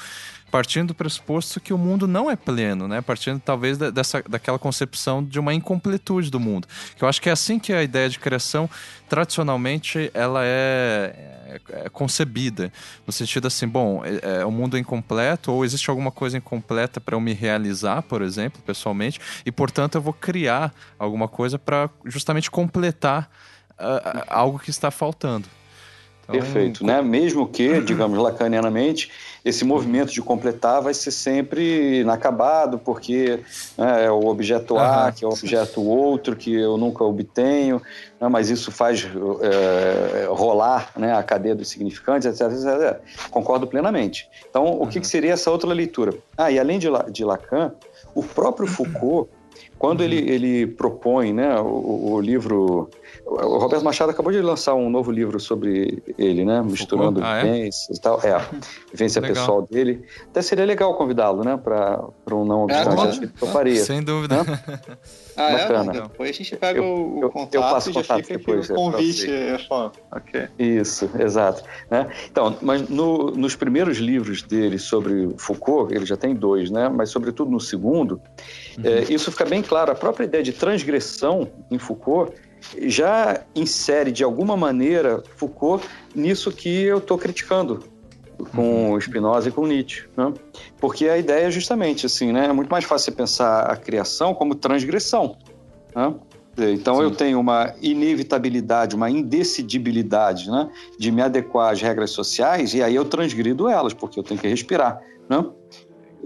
partindo do pressuposto que o mundo não é pleno, né? Partindo talvez dessa, daquela concepção de uma incompletude do mundo. Que eu acho que é assim que a ideia de criação, tradicionalmente, ela é, é, é concebida. No sentido assim, bom, é, é, o mundo é incompleto ou existe alguma coisa incompleta para eu me realizar, por exemplo, pessoalmente, e portanto eu vou criar alguma coisa para justamente completar uh, algo que está faltando. Então, Perfeito, né? Mesmo que, digamos, lacanianamente, esse movimento de completar vai ser sempre inacabado, porque né, é o objeto A, que é o objeto outro, que eu nunca obtenho, né, mas isso faz é, rolar né, a cadeia dos significantes, etc, etc. Concordo plenamente. Então, o uhum. que, que, seria essa outra leitura? Ah, e além de, de Lacan, o próprio Foucault quando uhum. ele, ele propõe né, o, o, livro. O Roberto Machado acabou de lançar um novo livro sobre ele, né? Misturando ah, vivências é? e tal. É, vivência pessoal dele. Até seria legal convidá-lo, né? Para um não obstante, é, acho que ele toparia. Sem dúvida. Né? ah, é? Bacana. É? Depois a gente pega eu, o, eu, contato. Eu passo contato depois. O é, convite é foda. Ok. Isso, exato. Né? Então, mas no, nos primeiros livros dele sobre Foucault, ele já tem dois, né? Mas sobretudo no segundo, uhum. é, isso fica bem claro, a própria ideia de transgressão em Foucault já insere de alguma maneira Foucault nisso que eu estou criticando com uhum. Spinoza e com Nietzsche, né? porque a ideia é justamente assim, né? É muito mais fácil você pensar a criação como transgressão, né? Então Sim. eu tenho uma inevitabilidade, uma indecidibilidade, né, de me adequar às regras sociais e aí eu transgrido elas porque eu tenho que respirar, né?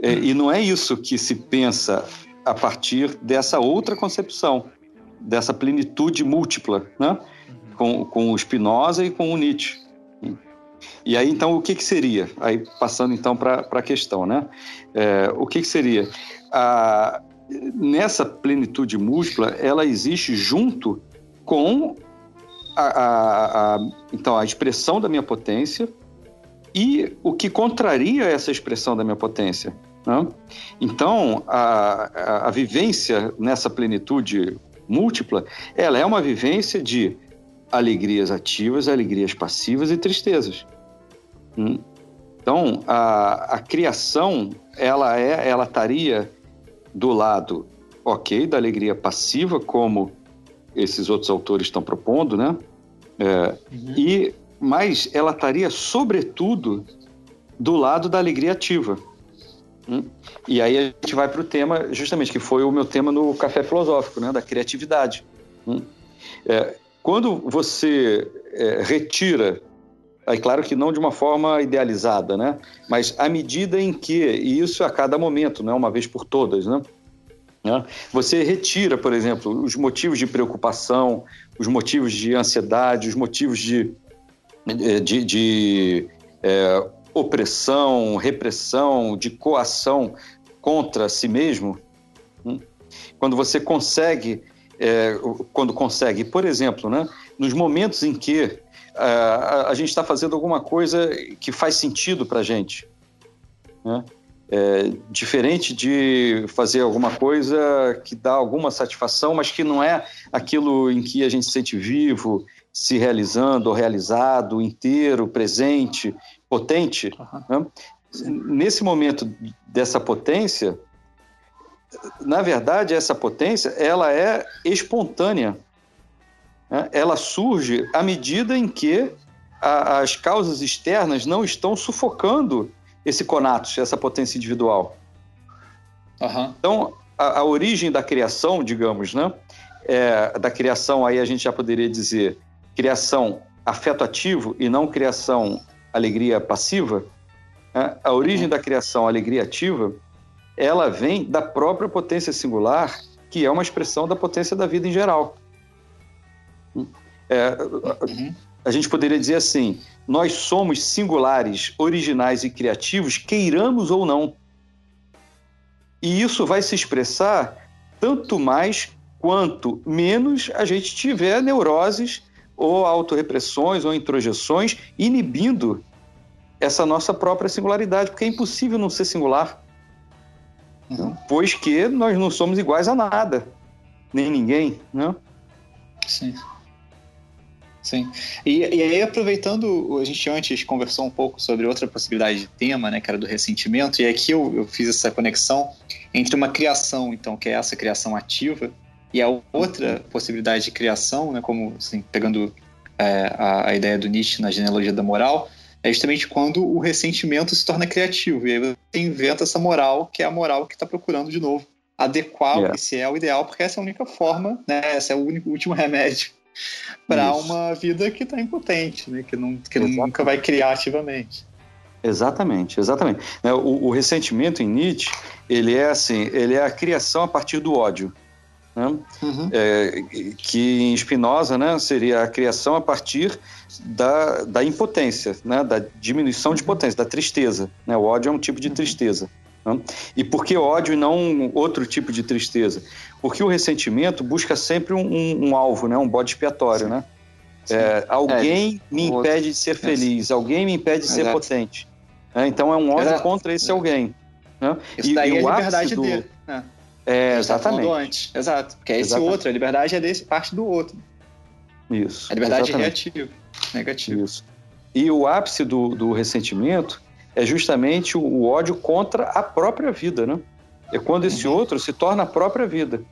E não é isso que se pensa a partir dessa outra concepção, dessa plenitude múltipla, né? com, com o Spinoza e com o Nietzsche. E aí, então, o que, que seria? Aí, passando então para a questão, né? É, o que, que seria? A, nessa plenitude múltipla, ela existe junto com a, a, a, então, a expressão da minha potência e o que contraria essa expressão da minha potência, né? Então, a, a, a, vivência nessa plenitude múltipla, ela é uma vivência de alegrias ativas, alegrias passivas e tristezas. Hum? Então, a, a criação, ela é, ela estaria do lado, ok, da alegria passiva, como esses outros autores estão propondo, né? É, uhum. E mas ela estaria sobretudo do lado da alegria ativa. Hum? E aí a gente vai para o tema, justamente, que foi o meu tema no Café Filosófico, né, da criatividade. Hum? É, quando você é, retira, é claro que não de uma forma idealizada, né, mas à medida em que, e isso a cada momento, não é uma vez por todas, né, né? Você retira, por exemplo, os motivos de preocupação, os motivos de ansiedade, os motivos de, de, de é, opressão, repressão, de coação contra si mesmo, hum, quando você consegue, é, quando consegue, por exemplo, né, nos momentos em que a, a, a gente está fazendo alguma coisa que faz sentido para a gente, né? É, diferente de fazer alguma coisa que dá alguma satisfação, mas que não é aquilo em que a gente se sente vivo, se realizando, realizado, inteiro, presente, potente, uhum. né? nesse momento dessa potência, na verdade, essa potência ela é espontânea. Né? Ela surge à medida em que a, as causas externas não estão sufocando esse conatus, essa potência individual. Uhum. Então, a, a, origem da criação, digamos, né? É, da criação, aí a gente já poderia dizer criação afeto ativo e não criação alegria passiva, né? a origem da criação alegria ativa, ela vem da própria potência singular, que é uma expressão da potência da vida em geral. É, uhum. A gente poderia dizer assim: nós somos singulares, originais e criativos, queiramos ou não. E isso vai se expressar tanto mais quanto menos a gente tiver neuroses ou autorrepressões ou introjeções, inibindo essa nossa própria singularidade, porque é impossível não ser singular. Uhum. pois que nós não somos iguais a nada, nem ninguém, né? Sim. Sim. E, e aí, aproveitando, a gente antes conversou um pouco sobre outra possibilidade de tema, né, que era do ressentimento, e aqui eu, eu fiz essa conexão entre uma criação, então, que é essa criação ativa, e a outra uhum. possibilidade de criação, né, como assim, pegando é, a, a, ideia do Nietzsche na genealogia da moral, é justamente quando o ressentimento se torna criativo. E aí inventa essa moral, que é a moral que está procurando de novo adequar yeah. esse é o ideal, porque essa é a única forma, né? Esse é o único, último remédio para uma vida que está impotente, né? Que, não, que nunca vai criar ativamente. Exatamente, exatamente. Né, o, o, ressentimento em Nietzsche, ele é assim, ele é a criação a partir do ódio. Né? Uhum. É, que em Spinoza né, seria a criação a partir da, da impotência, né, da diminuição de uhum. potência, da tristeza. Né? O ódio é um tipo de uhum. tristeza. Né? E por que ódio e não outro tipo de tristeza? Porque o ressentimento busca sempre um, um, um alvo, né? um bode expiatório. Né? É, alguém é, me impede de ser feliz, alguém me impede de ser Exato. potente. Né? Então é um ódio Exato. contra esse alguém. Né? Isso e, daí e é a liberdade dele. É, exatamente. Antes. Exato. Porque é esse exatamente. outro, a liberdade é desse parte do outro. Isso. A liberdade exatamente. é reativa, negativa. Isso. E o ápice do, do ressentimento é justamente o, o, ódio contra a própria vida, né? É quando esse uhum. outro se torna a própria vida.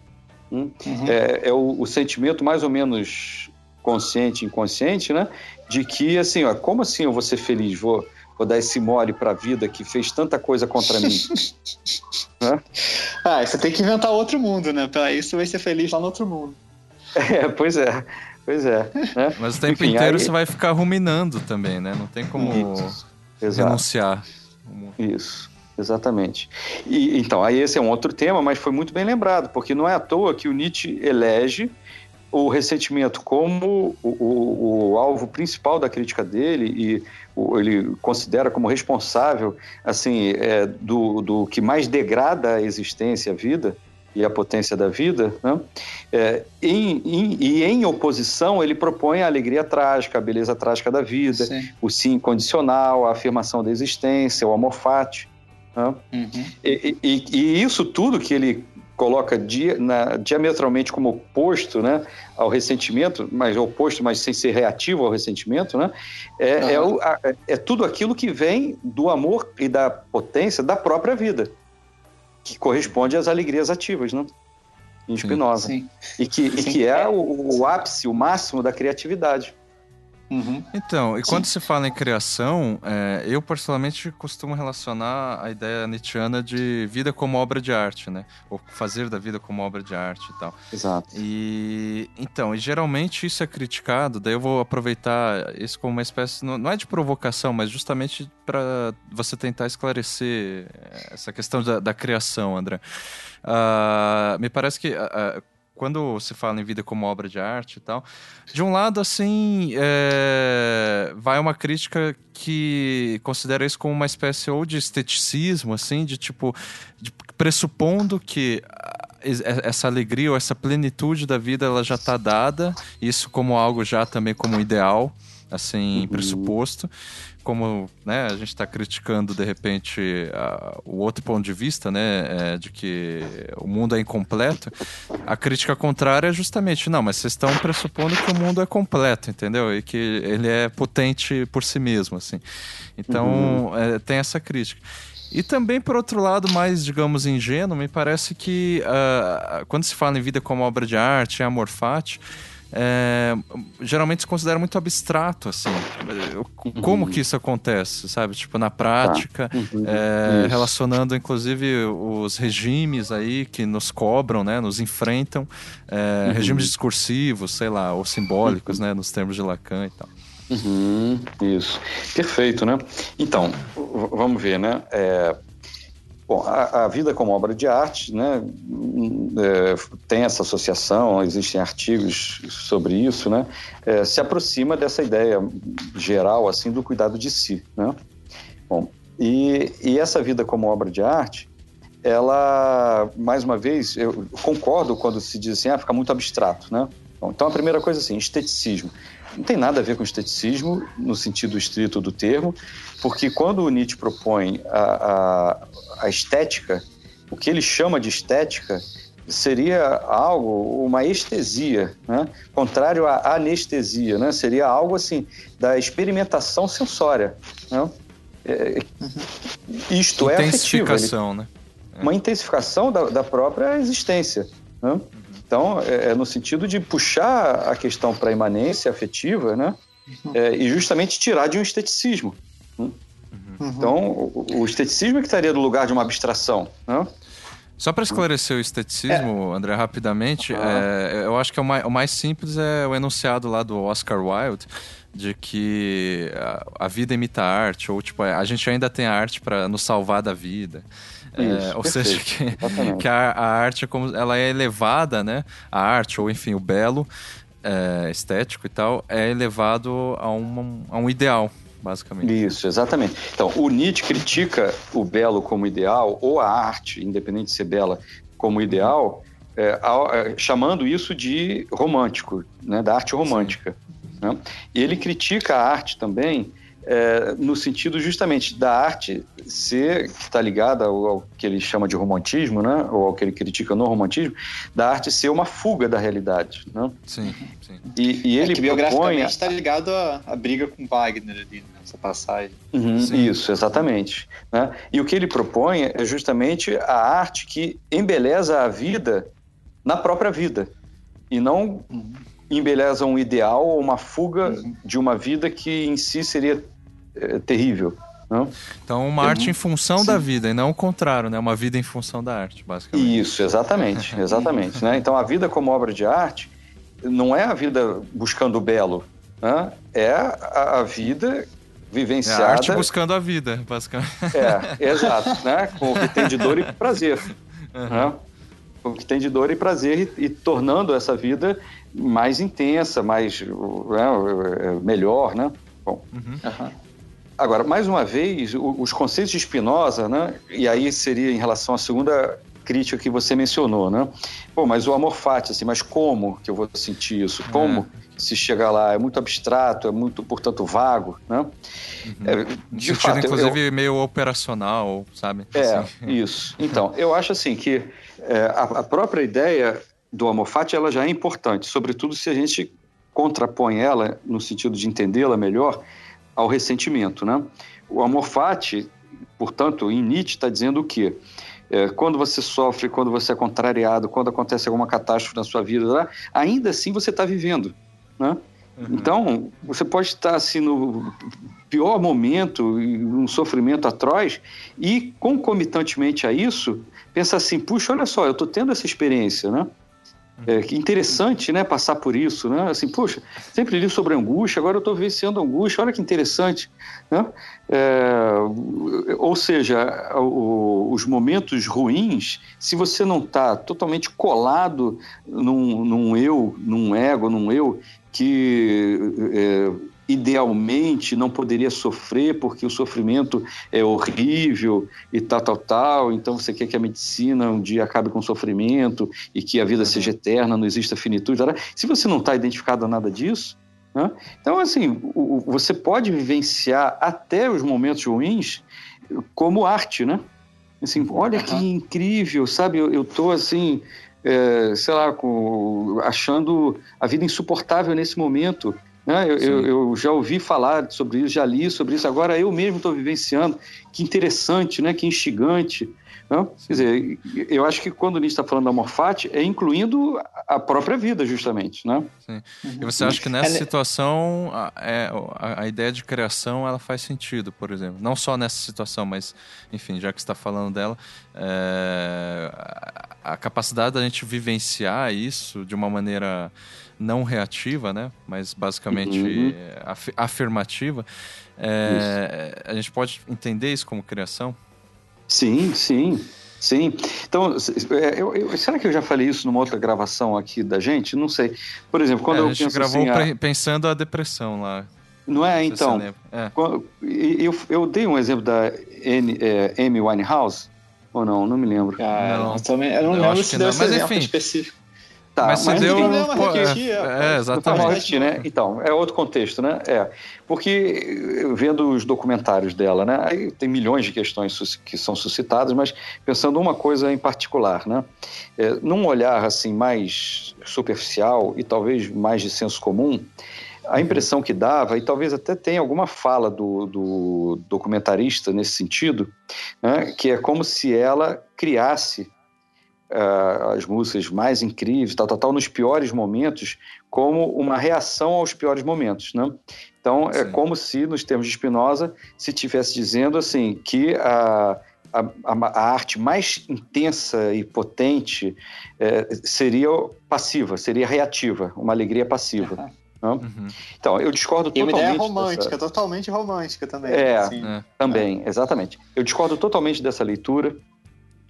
Hum? Uhum. É, é o, o, sentimento mais ou menos consciente, inconsciente, né? De que, assim, ó, como assim eu vou ser feliz? Vou, vou dar esse mole para a vida que fez tanta coisa contra mim? né? Ah, você tem que inventar outro mundo, né? Para isso você vai ser feliz lá no outro mundo. É, pois é. Pois é. Né? Mas o tempo Enfim, inteiro aí... você vai ficar ruminando também, né? Não tem como Isso. renunciar. Isso. Exatamente. E, então, aí esse é um outro tema, mas foi muito bem lembrado, porque não é à toa que o Nietzsche elege o ressentimento como o, o, o alvo principal da crítica dele e o, ele considera como responsável assim é, do, do que mais degrada a existência, a vida, e a potência da vida, né? é, em, em, e em oposição ele propõe a alegria trágica, a beleza trágica da vida, sim. o sim incondicional, a afirmação da existência, o amor fati. Né? Uhum. E, e, e, isso tudo que ele coloca dia, na, diametralmente como oposto né, ao ressentimento, mas oposto, mas sem ser reativo ao ressentimento, né, é, é, o, a, é tudo aquilo que vem do amor e da potência da própria vida que corresponde às alegrias ativas, né? Em Spinoza. Sim, sim. E que, sim. E que é o, o, ápice, o máximo da criatividade. Uhum. Então, e quando se fala em criação, é, eu particularmente costumo relacionar a ideia nietzschiana de vida como obra de arte, né? Ou fazer da vida como obra de arte e tal. Exato. E então, e geralmente isso é criticado, daí eu vou aproveitar isso como uma espécie, não é de provocação, mas justamente para você tentar esclarecer essa questão da, da criação, André. Uh, me parece que uh, quando se fala em vida como obra de arte e tal, de um lado, assim, é, vai uma crítica que considera isso como uma espécie ou de esteticismo, assim, de tipo, de, pressupondo que essa alegria ou essa plenitude da vida ela já está dada, isso como algo já também como ideal, assim, uhum. Como né, a gente está criticando de repente a, o outro ponto de vista, né, é, de que o mundo é incompleto, a crítica contrária é justamente não, mas vocês estão pressupondo que o mundo é completo, entendeu? E que ele é potente por si mesmo, assim. Então uhum. é, tem essa crítica. E também, por outro lado, mais, digamos, ingênuo, me parece que uh, quando se fala em vida como obra de arte, amor fati, é, geralmente se considera muito abstrato, assim. Como uhum. que isso acontece, sabe? Tipo, na prática, tá. uhum. é, relacionando inclusive os regimes aí que nos cobram, né? Nos enfrentam, é, uhum. regimes discursivos, sei lá, ou simbólicos, uhum. né? Nos termos de Lacan e tal. Uhum. isso. Perfeito, né? Então, vamos ver, né? Bom, a, a, vida como obra de arte, né, é, tem essa associação, existem artigos sobre isso, né, é, se aproxima dessa ideia geral, assim, do cuidado de si, né. Bom, e, e essa vida como obra de arte, ela, mais uma vez, eu concordo quando se diz assim, ah, fica muito abstrato, né. Bom, então, a primeira coisa, assim, esteticismo. Não tem nada a ver com esteticismo, no sentido estrito do termo, porque quando o Nietzsche propõe a, a, a estética, o que ele chama de estética seria algo, uma estesia, né? contrário à anestesia, né? seria algo assim da experimentação sensória. Né? É. Isto é Intensificação, né? É. Uma intensificação da, da própria existência. Né? Uhum. Então, é, é, no sentido de puxar a questão para a imanência afetiva né? Uhum. É, e justamente tirar de um esteticismo. Né? Uhum. Então, o, o esteticismo é que estaria no lugar de uma abstração. Né? Só para esclarecer o esteticismo, é. André, rapidamente, é, eu acho que o mais, o mais, simples é o enunciado lá do Oscar Wilde, de que a, a vida imita a arte, ou tipo, a gente ainda tem a arte para nos salvar da vida. É, Isso, ou perfeito. seja, que, que a, a, arte é como ela é elevada, né? A arte, ou enfim, o belo, é, estético e tal, é elevado a, uma, a um ideal basicamente. Isso, exatamente. Então, o Nietzsche critica o belo como ideal, ou a arte, independente de ser bela, como ideal, é, é, chamando isso de romântico, né, da arte romântica. Né? E ele critica a arte também é, no sentido justamente da arte ser, que está ligada ao, ao, que ele chama de romantismo, né? ou ao que ele critica no romantismo, da arte ser uma fuga da realidade. Né? Sim, sim. E, e ele é que biograficamente está ligado à, à, briga com Wagner ali, nessa passagem. Uhum, isso, exatamente. Né? E o que ele propõe é justamente a arte que embeleza a vida na própria vida, e não uhum. embeleza um ideal ou uma fuga uhum. de uma vida que em si seria é, terrível. Não? Então, uma arte em função Sim. da vida, e não o contrário, né? Uma vida em função da arte, basicamente. Isso, exatamente, exatamente. né? Então, a vida como obra de arte não é a vida buscando o belo, né? é a, a vida vivenciada... É a arte buscando a vida, basicamente. É, exato, né? Com o que tem de dor e prazer. Uhum. Né? Com o que tem de dor e prazer e, e tornando essa vida mais intensa, mais né? melhor, né? Bom, uhum. Agora, mais uma vez, os conceitos de Spinoza, né? E aí seria em relação à segunda crítica que você mencionou, né? Bom, mas o amor fati, assim, mas como que eu vou sentir isso? Como é. se chegar lá? É muito abstrato, é muito, portanto, vago, né? Uhum. É, de sentido, fato, inclusive, eu... meio operacional, sabe? É, assim. isso. Então, eu acho assim que é, a, a, própria ideia do amor fati, ela já é importante, sobretudo se a gente contrapõe ela, no sentido de entendê-la melhor, ao ressentimento. Né? O amor fati, portanto, em Nietzsche está dizendo o quê? É, quando você sofre, quando você é contrariado, quando acontece alguma catástrofe na sua vida, ainda assim você está vivendo. Né? Uhum. Então, você pode estar assim no pior momento, um sofrimento atroz, e concomitantemente a isso, pensar assim: puxa, olha só, eu estou tendo essa experiência, né? É, interessante, né, passar por isso, né? Assim, poxa, sempre li sobre angústia, agora eu estou vivenciando angústia, olha que interessante, né? É, ou seja, o, os momentos ruins, se você não está totalmente colado num, num, eu, num ego, num eu que é, idealmente não poderia sofrer porque o sofrimento é horrível e tal, tal, tal. Então você quer que a medicina um dia acabe com o sofrimento e que a vida uhum. seja eterna, não exista finitude. Se você não está identificado a nada disso, né? então assim, o, você pode vivenciar até os momentos ruins como arte, né? Assim, olha que incrível, sabe? Eu, estou assim, é, sei lá, com, achando a vida insuportável nesse momento. Né? Eu, eu, eu, já ouvi falar sobre isso, já li sobre isso, agora eu mesmo estou vivenciando. Que interessante, né? que instigante. Né? Quer dizer, eu acho que quando o Nietzsche está falando da morfate, é incluindo a própria vida, justamente. Né? Sim. E você acha que nessa é, situação a, é, a, a, ideia de criação ela faz sentido, por exemplo? Não só nessa situação, mas, enfim, já que está falando dela, é, a, a capacidade da gente vivenciar isso de uma maneira não reativa, né? Mas basicamente uhum. af afirmativa. É, a gente pode entender isso como criação? Sim, sim. Sim. Então, é, eu, eu, será que eu já falei isso numa outra gravação aqui da gente? Não sei. Por exemplo, quando é, eu a gente gravou assim, a... pensando a depressão lá. Não é? Então, é. eu, eu dei um exemplo da N, é, Amy Winehouse, ou não? Não me lembro. Ah, não. Também, eu não eu lembro se deu esse Mas, enfim, específico. Tá, mas, mas deu... problema Pô, repetir, é, é, exatamente. né? Então, é outro contexto, né? É, porque vendo os documentários dela, né? Aí tem milhões de questões que são suscitadas, mas pensando uma coisa em particular, né? É, num olhar assim mais superficial e talvez mais de senso comum, a impressão que dava, e talvez até tenha alguma fala do, do documentarista nesse sentido, né? que é como se ela criasse uh, as músicas mais incríveis, tal, tal, tal, nos piores momentos, como uma reação aos piores momentos, né? Então, é Sim. é como se, nos termos de Spinoza, se estivesse dizendo assim, que a, a, a, arte mais intensa e potente é, seria passiva, seria reativa, uma alegria passiva. Uhum. Uhum. Então, eu discordo totalmente. E uma ideia romântica, dessa... totalmente romântica também. É, assim. é. também, é. exatamente. Eu discordo totalmente dessa leitura.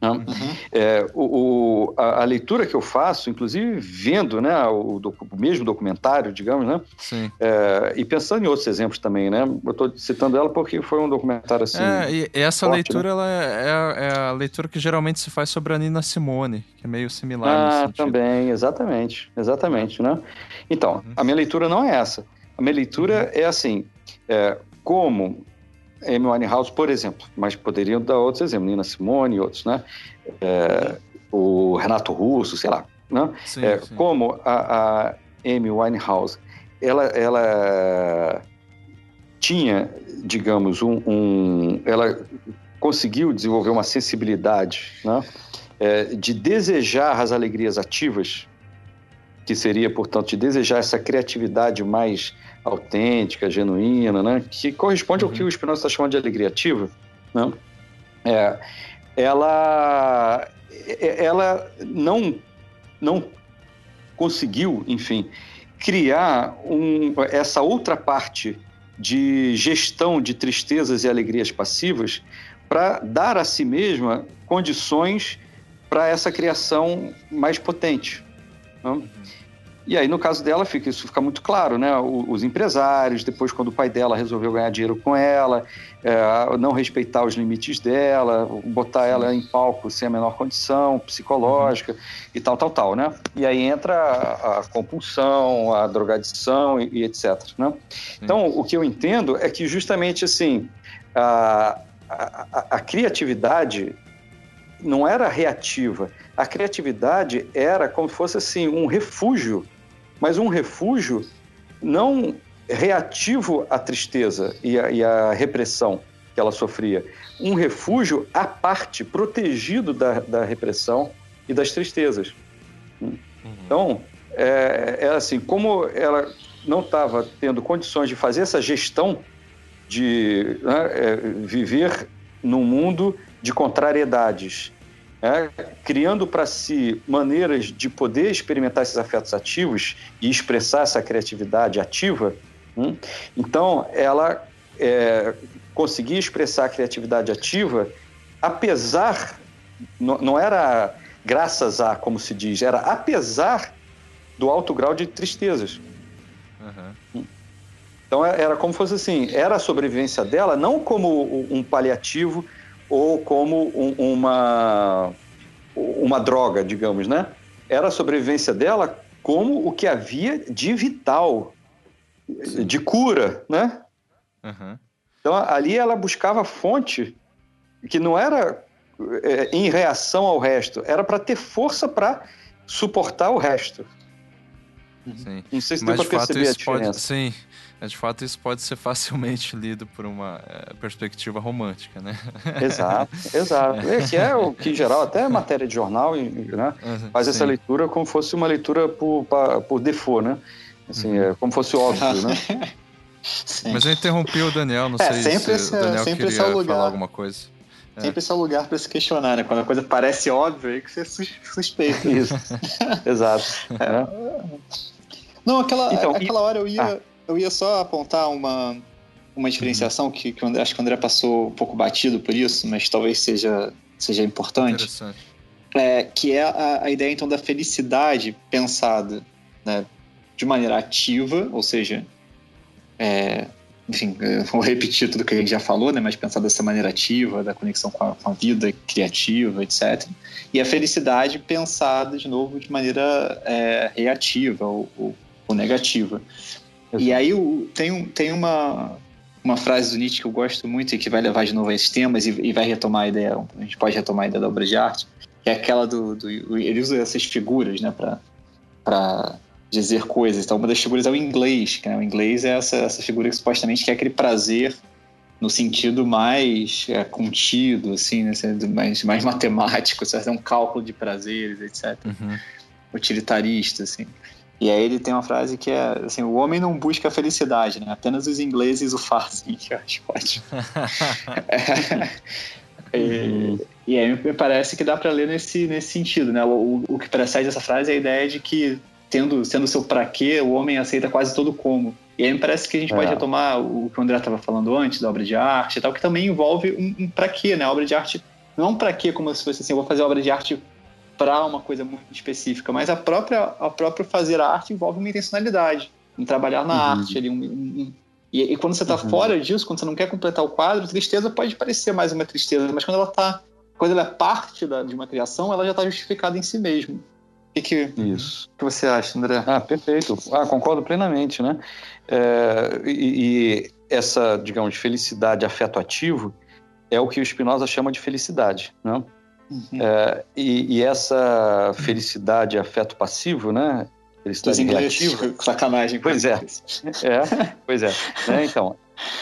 Né? Uhum. É, o, o a, a, leitura que eu faço, inclusive vendo né, o, o mesmo documentário, digamos, né? É, e pensando em outros exemplos também, né? Eu estou citando ela porque foi um documentário assim. É, e essa forte, leitura né? ela é, é, a leitura que geralmente se faz sobre a Nina Simone, que é meio similar. Ah, também, exatamente, exatamente, né? Então, uhum. a minha leitura não é essa. A minha leitura uhum. é assim, é, como Amy Winehouse, por exemplo, mas poderiam dar outros exemplos, Nina Simone e outros, né? É, o Renato Russo, sei lá, né? Sim, é, sim. Como a, a Amy Winehouse, ela, ela tinha, digamos, um, um, ela conseguiu desenvolver uma sensibilidade, né? É, de desejar as alegrias ativas, que seria, portanto, de desejar essa criatividade mais autêntica, genuína, né? que corresponde uhum. ao que o Spinoza está chamando de alegria ativa, né? é, ela, é, ela não, não conseguiu, enfim, criar um, essa outra parte de gestão de tristezas e alegrias passivas para dar a si mesma condições para essa criação mais potente. Né? E aí, no caso dela, fica, isso fica muito claro, né? Os empresários, depois, quando o pai dela resolveu ganhar dinheiro com ela, é, não respeitar os limites dela, botar ela em palco sem a menor condição psicológica uhum. e tal, tal, tal, né? E aí entra a, a compulsão, a drogadição e, e etc, né? Então, o que eu entendo é que justamente, assim, a, a, a criatividade não era reativa, a criatividade era como se fosse assim um refúgio mas um refúgio não reativo à tristeza e à, e à repressão que ela sofria. Um refúgio à parte, protegido da, da repressão e das tristezas. Uhum. Então, é, é, assim, como ela não estava tendo condições de fazer essa gestão de né, é, viver num mundo de contrariedades é, criando para si maneiras de poder experimentar esses afetos ativos e expressar essa criatividade ativa, hum? então ela é, conseguia expressar a criatividade ativa, apesar, não, não era graças a, como se diz, era apesar do alto grau de tristezas. Uhum. Então era como fosse assim, era a sobrevivência dela não como um paliativo ou como um, uma, uma droga, digamos, né? Era a sobrevivência dela como o que havia de vital, Sim. de cura, né? Uhum. Então ali ela buscava fonte que não era é, em reação ao resto, era para ter força para suportar o resto. Sim. Não sei se Mas deu para perceber a diferença. Pode, sim, é, de fato, isso pode ser facilmente lido por uma é, perspectiva romântica, né? Exato, exato. É, que é o que, em geral, até é matéria de jornal né, faz sim. essa leitura como fosse uma leitura por, por default, né? Assim, uhum. é, como fosse óbvio, né? Sim. Mas eu interrompi o Daniel, não é, sei se esse, o Daniel sempre queria lugar, falar alguma coisa. É. Sempre esse é o lugar para se questionar, né? Quando a coisa parece óbvia, aí que você suspeita. Isso, exato. É. Não, aquela, então, aquela hora eu ia... Ah eu ia só apontar uma, uma diferenciação que, que André, acho que o André passou um pouco batido por isso, mas talvez seja, seja importante. É, que é a, a, ideia, então, da felicidade pensada né, de maneira ativa, ou seja, é, enfim, vou repetir tudo que a gente já falou, né? Mas pensar dessa maneira ativa, da conexão com a, com a vida criativa, etc. E a felicidade pensada, de novo, de maneira é, reativa ou, ou, ou negativa. Exato. E aí tem, um, tem uma, uma frase do Nietzsche que eu gosto muito e que vai levar de novo a esses temas e, e vai retomar a ideia, a gente pode retomar a ideia da obra de arte, que é aquela do, do ele usa essas figuras, né, para dizer coisas. Então, uma das figuras é o inglês, que né? o inglês é essa, essa figura que supostamente quer aquele prazer no sentido mais é, contido, assim, né? mais, mais matemático, fazer um cálculo de prazeres, etc. Uhum. Utilitarista, assim. E aí ele tem uma frase que é assim, o homem não busca a felicidade, né? Apenas os ingleses o fazem, que eu acho ótimo. é, e, e, aí me parece que dá para ler nesse, nesse sentido, né? O, o que precede essa frase é a ideia de que tendo sendo seu para quê, o homem aceita quase todo como. E aí me parece que a gente é. pode retomar o que o André estava falando antes, da obra de arte e tal, que também envolve um, um para quê, né? A obra de arte não para quê, como se fosse assim, eu vou fazer obra de arte para uma coisa muito específica, mas a própria a própria fazer arte envolve uma intencionalidade, um trabalhar na uhum. arte ali, um, um, e, e, quando você está uhum. fora disso, quando você não quer completar o quadro, tristeza pode parecer mais uma tristeza, mas quando ela tá, quando ela é parte da, de uma criação, ela já está justificada em si mesma. O que, que, Isso. que você acha, André? Ah, perfeito. Ah, concordo plenamente, né? É, e, e, essa, digamos, felicidade afeto ativo é o que o Spinoza chama de felicidade, né? Uhum. É, e, e, essa felicidade afeto passivo, né? Felicidade. Sacanagem. Pois é. é. Pois é. Né? Então,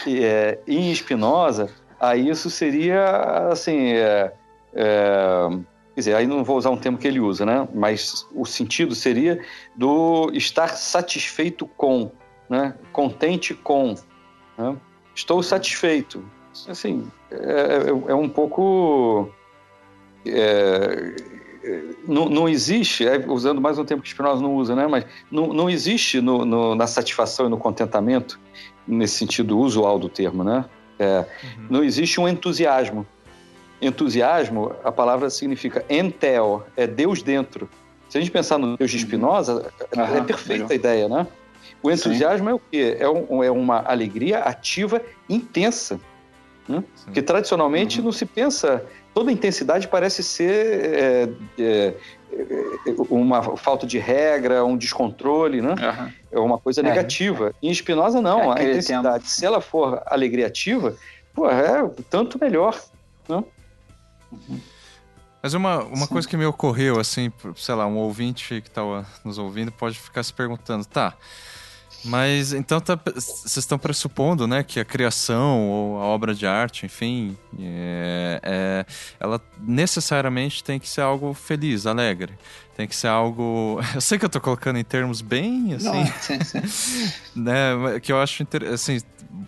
e, é, em Spinoza, aí isso seria, assim... É, é Quer dizer, aí não vou usar um termo que ele usa, né? Mas o sentido seria do estar satisfeito com, né? Contente com. Né? Estou satisfeito. Assim, é, é, é um pouco. É, não, não, existe, é, usando mais um termo que Spinoza não usa, né? Mas não, não existe no, no, na satisfação e no contentamento, nesse sentido usual do termo, né? É, uhum. Não existe um entusiasmo entusiasmo, a palavra significa entel, é Deus dentro. Se a gente pensar no Deus de Spinoza, é perfeita a ideia, né? O entusiasmo Sim. é o quê? É, um, é, uma alegria ativa intensa. Né? Que tradicionalmente uhum. não se pensa. Toda intensidade parece ser é, é, é uma falta de regra, um descontrole, né? Uhum. É uma coisa é. negativa. Em Spinoza, não. É a intensidade, tempo. se ela for alegria ativa, pô, é tanto melhor. Né? Mas uma, uma coisa que me ocorreu, assim, sei lá, um ouvinte que estava nos ouvindo pode ficar se perguntando, tá, mas então tá, vocês estão pressupondo, né, que a criação ou a obra de arte, enfim, é, é, ela necessariamente tem que ser algo feliz, alegre. Tem que ser algo. Eu sei que eu estou colocando em termos bem assim. Não, sim, sim. né, que eu acho inter... assim,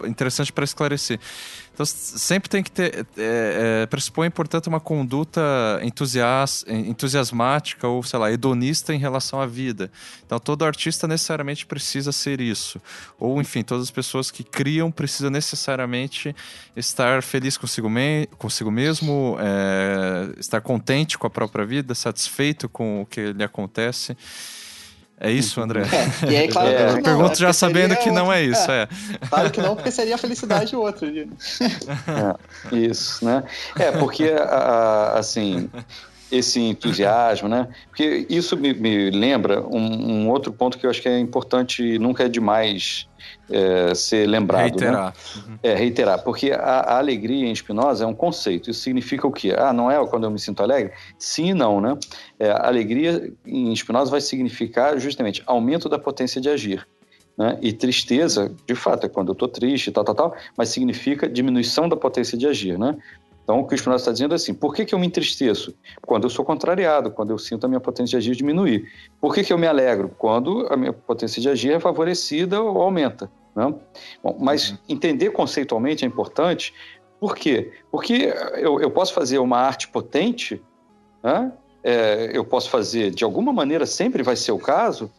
interessante para esclarecer. Então sempre tem que ter. É, é, pressupõe, portanto, uma conduta entusias, entusiasmática ou, sei lá, hedonista em relação à vida. Então todo artista necessariamente precisa ser isso. Ou, enfim, todas as pessoas que criam precisam necessariamente estar feliz consigo, me consigo mesmo, é, estar contente com a própria vida, satisfeito com o que lhe acontece. É isso, André? É, e aí, claro, é, não, pergunto já sabendo que não é isso. É, é. Claro que não, porque seria a felicidade outra. É, isso, né? É, porque, assim, esse entusiasmo, né? Porque isso me, me lembra um, um, outro ponto que eu acho que é importante, nunca é demais é, ser lembrado. Né? Reiterar. Né? É, reiterar. Porque a, a, alegria em Spinoza é um conceito. Isso significa o quê? Ah, não é quando eu me sinto alegre? Sim e não, né? É, a alegria em Spinoza vai significar justamente aumento da potência de agir. Né? E tristeza, de fato, é quando eu estou triste, tal, tal, tal, mas significa diminuição da potência de agir, né? Então, o que o Spinoza está dizendo é assim: por que, que eu me entristeço? Quando eu sou contrariado, quando eu sinto a minha potência de agir diminuir. Por que, que eu me alegro? Quando a minha potência de agir é favorecida ou aumenta. Né? Bom, mas uhum. entender conceitualmente é importante. Por quê? Porque eu, eu posso fazer uma arte potente, né? é, eu posso fazer, de alguma maneira, sempre vai ser o caso,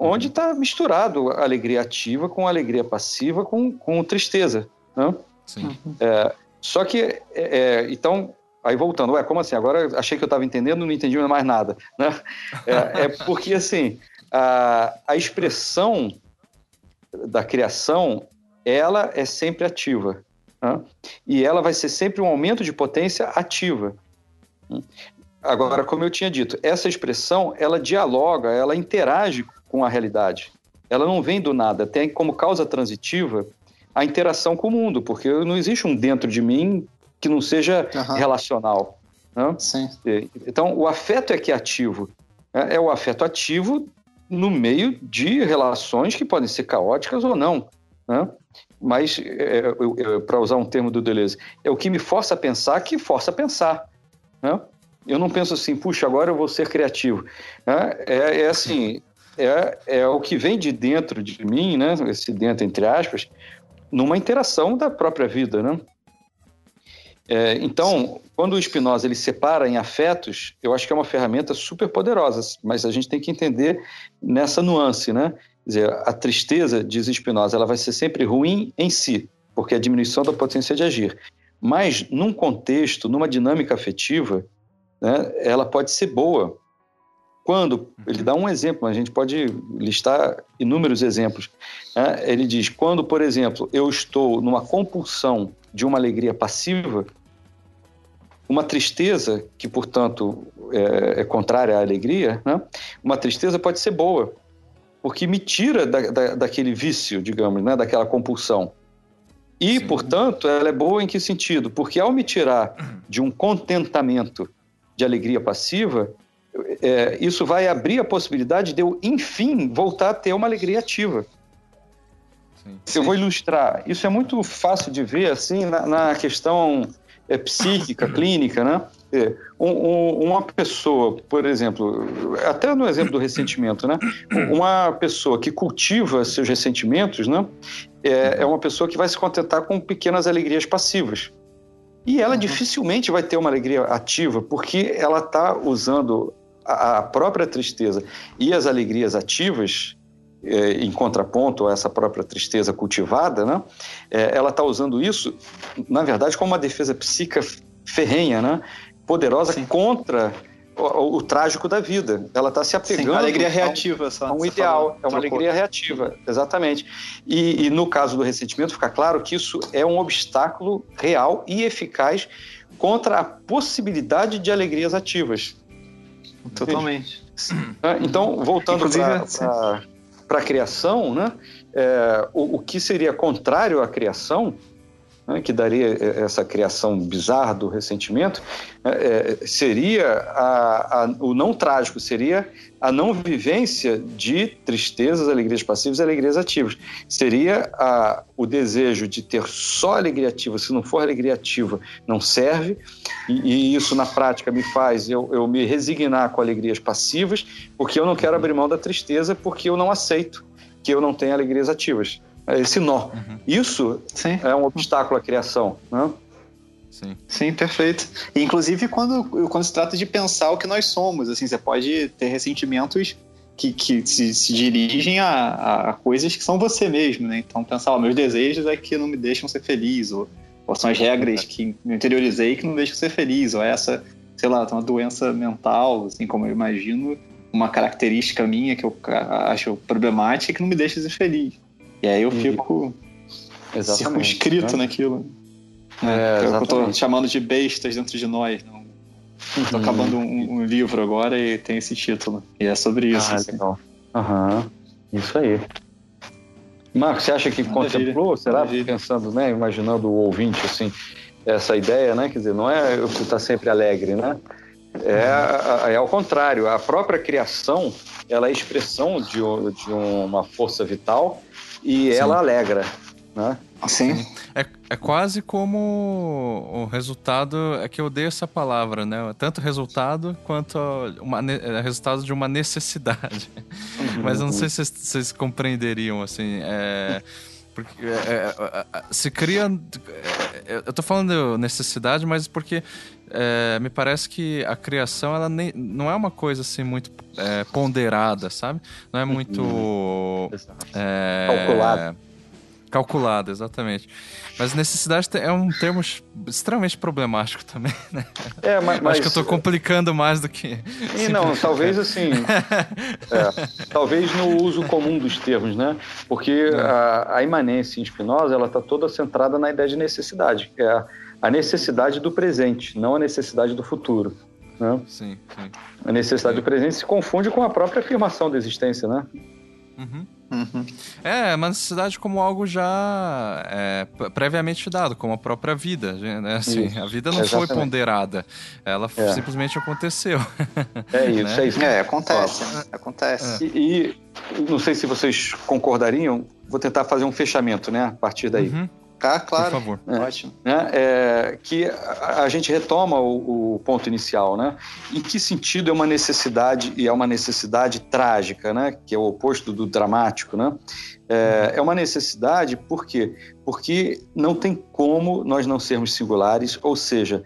onde está uhum. misturado a alegria ativa com a alegria passiva com, com tristeza. Né? Sim. É, só que, é, é, então, aí voltando, ué, como assim? Agora achei que eu estava entendendo, não entendi mais nada. Né? É, é porque, assim, a, a expressão da criação ela é sempre ativa. Né? E ela vai ser sempre um aumento de potência ativa. Agora, como eu tinha dito, essa expressão, ela dialoga, ela interage com a realidade. Ela não vem do nada, tem como causa transitiva a interação com o mundo, porque não existe um dentro de mim que não seja uhum. relacional. Né? Sim. Então, o afeto é que é ativo. É, é o afeto ativo no meio de relações que podem ser caóticas ou não. Né? Mas, é, é, para usar um termo do Deleuze, é o que me força a pensar que força a pensar. Né? Eu não penso assim, puxa, agora eu vou ser criativo. Né? É, é assim, é, é o que vem de dentro de mim, né? esse dentro entre aspas, numa interação da própria vida. Né? É, então, quando o Spinoza ele separa em afetos, eu acho que é uma ferramenta super poderosa, mas a gente tem que entender nessa nuance, né? Quer dizer, a tristeza, diz Spinoza, ela vai ser sempre ruim em si, porque é a diminuição da potência de agir. Mas, num contexto, numa dinâmica afetiva, né, ela pode ser boa. Quando, ele dá um exemplo, a gente pode listar inúmeros exemplos. Né? Ele diz: quando, por exemplo, eu estou numa compulsão de uma alegria passiva, uma tristeza, que portanto é, é contrária à alegria, né? uma tristeza pode ser boa, porque me tira da, da, daquele vício, digamos, né, daquela compulsão. E, Sim. portanto, ela é boa em que sentido? Porque ao me tirar de um contentamento de alegria passiva, é, isso vai abrir a possibilidade de eu, enfim, voltar a ter uma alegria ativa. Sim. Eu vou ilustrar. Isso é muito fácil de ver assim na, na questão é, psíquica, clínica, né? É, um, um, uma pessoa, por exemplo, até no exemplo do ressentimento, né? Uma pessoa que cultiva seus ressentimentos, né? É, é uma pessoa que vai se contentar com pequenas alegrias passivas. E ela uhum. dificilmente vai ter uma alegria ativa, porque ela está usando a, a própria tristeza e as alegrias ativas é, em contraponto a essa própria tristeza cultivada, né? É, ela está usando isso, na verdade, como uma defesa psíquica ferrenha, né? poderosa Sim. contra o, o, trágico da vida. Ela está se apegando. Sim, alegria reativa, só. A um ideal, é uma alegria reativa, exatamente. E, e, no caso do ressentimento, fica claro que isso é um obstáculo real e eficaz contra a possibilidade de alegrias ativas. Totalmente. É, então, voltando para a criação, né? É, o, o que seria contrário à criação né, que daria essa criação bizarra do ressentimento, é, é, seria a, a, o não trágico, seria a não vivência de tristezas, alegrias passivas e alegrias ativas. Seria a, o desejo de ter só alegria ativa, se não for alegria ativa, não serve, e, e isso na prática me faz eu, eu me resignar com alegrias passivas, porque eu não quero abrir mão da tristeza, porque eu não aceito que eu não tenho alegrias ativas. É esse nó. Uhum. Isso Sim. é um obstáculo à criação, né? Sim. Sim, perfeito. E, inclusive quando, quando se trata de pensar o que nós somos, assim, você pode ter ressentimentos que, que se, se dirigem a, a, coisas que são você mesmo, né? Então pensar, ó, meus desejos é que não me deixam ser feliz, ou, ou são as regras que eu interiorizei que não me deixam ser feliz, ou essa, sei lá, uma doença mental, assim como eu imagino, uma característica minha que eu acho problemática que não me deixa ser feliz. E aí eu uhum. fico Exatamente, circunscrito né? naquilo. É, é eu tô chamando de bestas dentro de nós. Não. Tô uhum. acabando um, um, livro agora e tem esse título. E é sobre isso. Ah, assim. legal. Uhum. Isso aí. Marcos, você acha que Maravilha. contemplou? Será? Maravilha. Pensando, né? Imaginando o ouvinte, assim, essa ideia, né? Quer dizer, não é você estar sempre alegre, né? É, é ao contrário. A própria criação, ela é expressão de, de uma força vital e Sim. ela alegra, né? Sim. É, é quase como o resultado. É que eu odeio essa palavra, né? Tanto resultado quanto uma, é resultado de uma necessidade. Uhum. Mas eu não sei se vocês compreenderiam, assim. É, porque é, é, é se cria. É, eu tô falando necessidade, mas porque é, me parece que a criação ela nem, não é uma coisa assim muito é, ponderada, sabe? Não é muito. Uhum. É, Calculada. Calculada, exatamente. Mas necessidade é um termo extremamente problemático também, né? É, mas, mas... Acho que eu estou complicando mais do que. E não, talvez assim. é, talvez no uso comum dos termos, né? Porque é. a, a, imanência em Spinoza ela está toda centrada na ideia de necessidade, que é a necessidade do presente, não a necessidade do futuro. Né? Sim, sim. A necessidade sim. do presente se confunde com a própria afirmação da existência, né? Uhum. Uhum. É, uma necessidade como algo já é, previamente dado, como a própria vida. Né? Assim, a vida não Exatamente. foi ponderada, ela é. simplesmente aconteceu. É isso, né? é isso. É, acontece, acontece. É. E, e, não sei se vocês concordariam, vou tentar fazer um fechamento, né, a partir daí. Uhum. Ah, claro. Por favor. É, Ótimo. Né, é, que a, a, gente retoma o, o, ponto inicial, né? Em que sentido é uma necessidade, e é uma necessidade trágica, né? Que é o oposto do dramático, né? É, é uma necessidade por quê? Porque não tem como nós não sermos singulares, ou seja,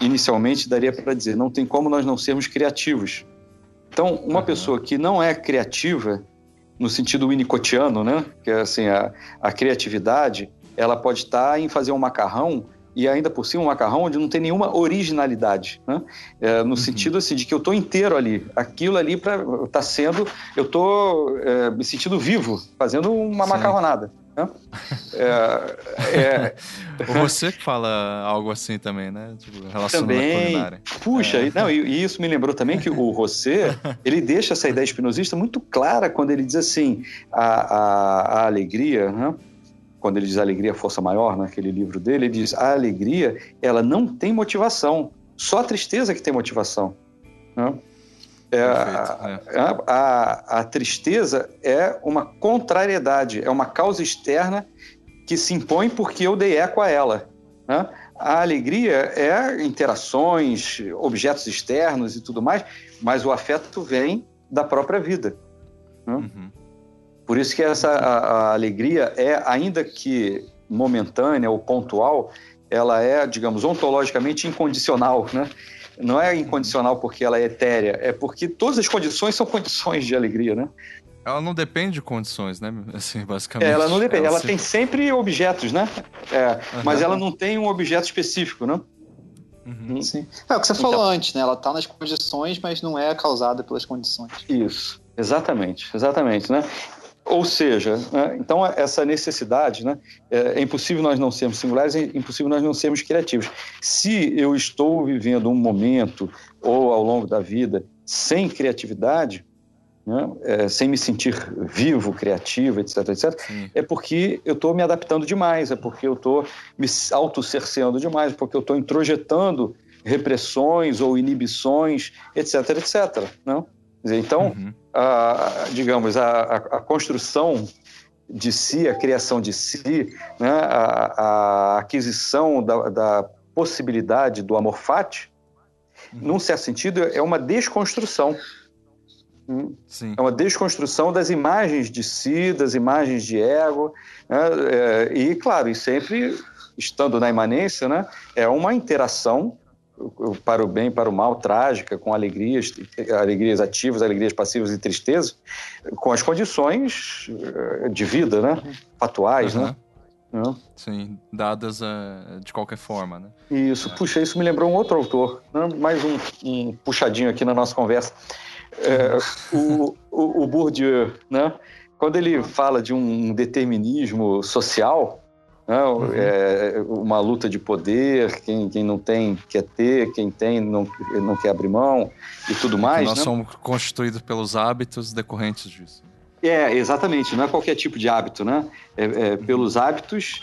inicialmente daria para dizer, não tem como nós não sermos criativos. Então, uma uhum. pessoa que não é criativa, no sentido winnicottiano, né? Que é assim, a, a criatividade ela pode estar em fazer um macarrão e ainda por cima um macarrão onde não tem nenhuma originalidade, né? É, no uhum. sentido assim de que eu estou inteiro ali, aquilo ali para tá sendo, eu estou é, me sentindo vivo fazendo uma Sim. macarronada. Né? É, é... Você que fala algo assim também, né? Tipo, relacionado também, à culinária. Puxa, é. não, e, e, isso me lembrou também que o José, ele deixa essa ideia espinosista muito clara quando ele diz assim, a, a, a alegria, né? Quando ele diz alegria, força maior, naquele livro dele, ele diz a alegria, ela não tem motivação, só a tristeza que tem motivação. Né? É, a, é. a, a, a, tristeza é uma contrariedade, é uma causa externa que se impõe porque eu dei eco a ela. Né? A alegria é interações, objetos externos e tudo mais, mas o afeto vem da própria vida. Né? Uhum. Por isso que essa a, a alegria é, ainda que momentânea ou pontual, ela é, digamos, ontologicamente incondicional, né? Não é incondicional porque ela é etérea, é porque todas as condições são condições de alegria, né? Ela não depende de condições, né? Assim, basicamente. É, ela não depende, ela, ela se... tem sempre objetos, né? É, uhum. Mas ela não tem um objeto específico, né? Uhum. Sim. É o que você então, falou antes, né? Ela está nas condições, mas não é causada pelas condições. Isso, exatamente, exatamente, né? Ou seja, né, então essa necessidade, né, é, é, impossível nós não sermos singulares, é impossível nós não sermos criativos. Se eu estou vivendo um momento ou ao longo da vida sem criatividade, né, é, sem me sentir vivo, criativo, etc, etc, Sim. é porque eu estou me adaptando demais, é porque eu estou me autocerceando demais, é porque eu estou introjetando repressões ou inibições, etc, etc. Não? Então, uhum. a, digamos, a, a, construção de si, a criação de si, né, a, a aquisição da, da, possibilidade do amor fati, uhum. num certo sentido, é uma desconstrução. Hum? Sim. É uma desconstrução das imagens de si, das imagens de ego, né, é, e, claro, e sempre estando na imanência, né, é uma interação para o bem para o mal, trágica, com alegrias, alegrias ativas, alegrias passivas e tristeza, com as condições eh, de vida, né? Atuais, uhum. né? Sim, dadas uh, de qualquer forma, né? Isso, é. puxa, isso me lembrou um outro autor, né? mais um, um, puxadinho aqui na nossa conversa. É, o, o, o Bourdieu, né? Quando ele fala de um determinismo social, não, uhum. é uma luta de poder, quem, quem não tem quer ter, quem tem não, não quer abrir mão e tudo mais. nós né? somos constituídos pelos hábitos decorrentes disso. É, exatamente, não é qualquer tipo de hábito, né? É, é uhum. pelos hábitos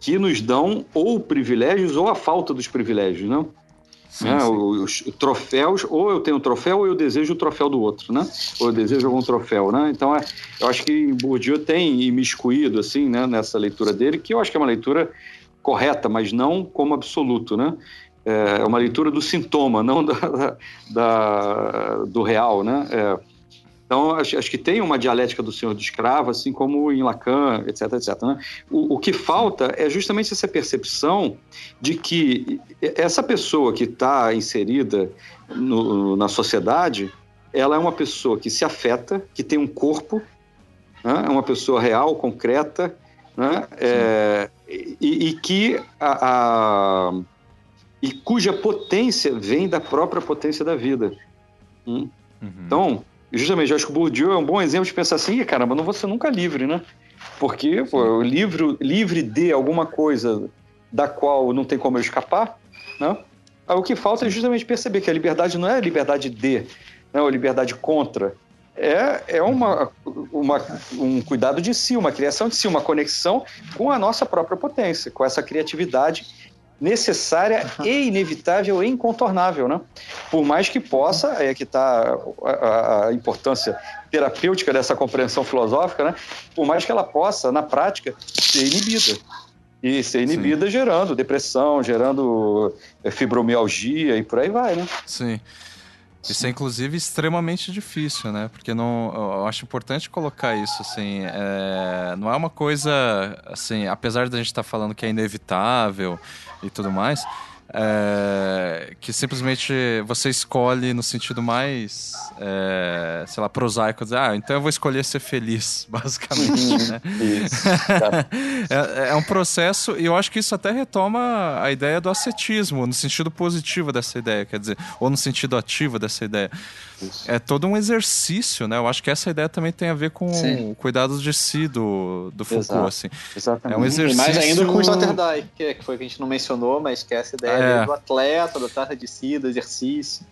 que nos dão ou privilégios ou a falta dos privilégios, não? Sim, né? sim. Os, troféus, ou eu tenho um troféu ou eu desejo o troféu do outro, né? Ou eu desejo algum troféu, né? Então, é, eu acho que Bourdieu tem imiscuído, assim, né, nessa leitura dele, que eu acho que é uma leitura correta, mas não como absoluto, né? É uma leitura do sintoma, não da, da do real, né? É, então, acho, acho, que tem uma dialética do senhor de escravo, assim como em Lacan, etc, etc. Né? O, o, que falta é justamente essa percepção de que essa pessoa que está inserida no, na sociedade, ela é uma pessoa que se afeta, que tem um corpo, né? é uma pessoa real, concreta, né? É, e, e, que a, a, e cuja potência vem da própria potência da vida. Hum? Uhum. Então, justamente, eu acho que o Bourdieu é um bom exemplo de pensar assim, caramba, não vou ser nunca livre, né? Porque pô, livre, livre de alguma coisa da qual não tem como eu escapar, né? o que falta é justamente perceber que a liberdade não é a liberdade de, não é a liberdade contra, é, é uma, uma, um cuidado de si, uma criação de si, uma conexão com a nossa própria potência, com essa criatividade necessária e inevitável e incontornável, né? Por mais que possa, é que está a, a, importância terapêutica dessa compreensão filosófica, né? Por mais que ela possa, na prática, ser inibida. E ser inibida Sim. gerando depressão, gerando é, fibromialgia e por aí vai, né? Sim. Isso é inclusive extremamente difícil, né? Porque não, eu acho importante colocar isso, assim, é, não é uma coisa, assim, apesar da gente estar tá falando que é inevitável e tudo mais, é, que simplesmente você escolhe no sentido mais, é, sei lá, prosaico, dizer, ah, então eu vou escolher ser feliz, basicamente, né? Isso, tá. é, é, um processo, e eu acho que isso até retoma a ideia do ascetismo, no sentido positivo dessa ideia, quer dizer, ou no sentido ativo dessa ideia. Isso. É todo um exercício, né? Eu acho que essa ideia também tem a ver com Sim. o cuidado de si do, do Foucault, Exato. assim. Exatamente. É um exercício... E mais ainda com o Sloterdijk, que foi o que a gente não mencionou, mas que é essa ideia é. do atleta, da trata de si, do exercício.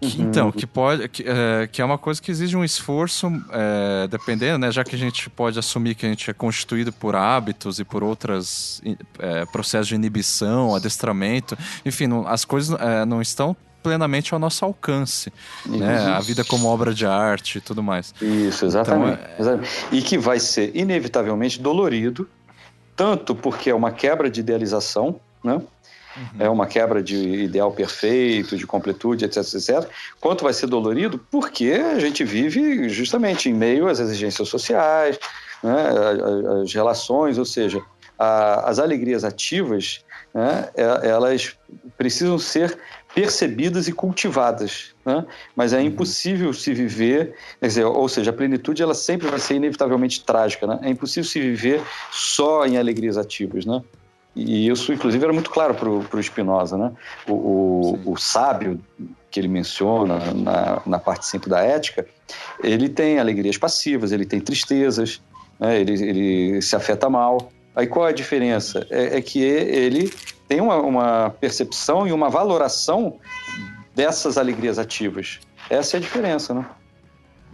Que, uhum. Então, que pode, que é, que é uma coisa que exige um esforço, é, dependendo, né? Já que a gente pode assumir que a gente é constituído por hábitos e por outros é, processos de inibição, adestramento, enfim, não, as coisas é, não estão plenamente ao nosso alcance, uhum. né? A vida como obra de arte e tudo mais. Isso, exatamente. Então, é... E que vai ser inevitavelmente dolorido, tanto porque é uma quebra de idealização, né? Uhum. É uma quebra de ideal perfeito, de completude, etc, etc. Quanto vai ser dolorido? Porque a gente vive justamente em meio às exigências sociais, né, as relações, ou seja, a, as alegrias ativas, né, é, elas precisam ser percebidas e cultivadas, né? mas é uhum. impossível se viver, dizer, ou seja, a plenitude ela sempre vai ser inevitavelmente trágica, né? é impossível se viver só em alegrias ativas, né? E isso, inclusive, era muito claro para o Spinoza, né? O, o, o, sábio que ele menciona na, na parte 5 da ética, ele tem alegrias passivas, ele tem tristezas, né? ele, ele se afeta mal. Aí qual é a diferença? É, é que ele tem uma, uma, percepção e uma valoração dessas alegrias ativas. Essa é a diferença, né?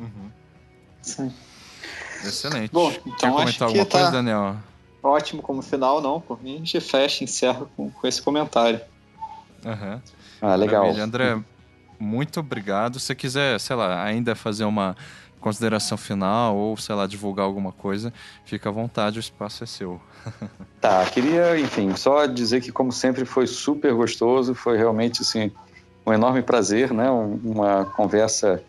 Uhum. Sim. Excelente. Bom, então Quer comentar acho alguma que coisa, tá... Daniel? Ótimo como final, não. Por mim, a gente fecha, encerra com, com esse comentário. Uhum. Ah, legal. Maravilha. André, muito obrigado. Se quiser, sei lá, ainda fazer uma consideração final ou, sei lá, divulgar alguma coisa, fica à vontade, o espaço é seu. tá, queria, enfim, só dizer que, como sempre, foi super gostoso, foi realmente, assim, um enorme prazer, né? Uma conversa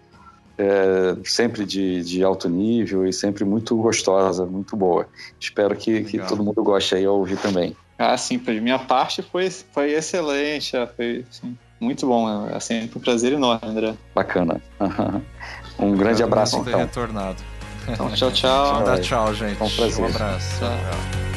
é, sempre de, de, alto nível e sempre muito gostosa, muito boa. Espero que, que todo mundo goste aí ao ouvir também. Ah, sim, por minha parte foi, foi excelente, foi assim, muito bom, é sempre um prazer enorme, André. Bacana. um grande abraço, então. retornado. Então, tchau, tchau. Tchau, tchau, gente. Um, prazer. um abraço. tchau. tchau.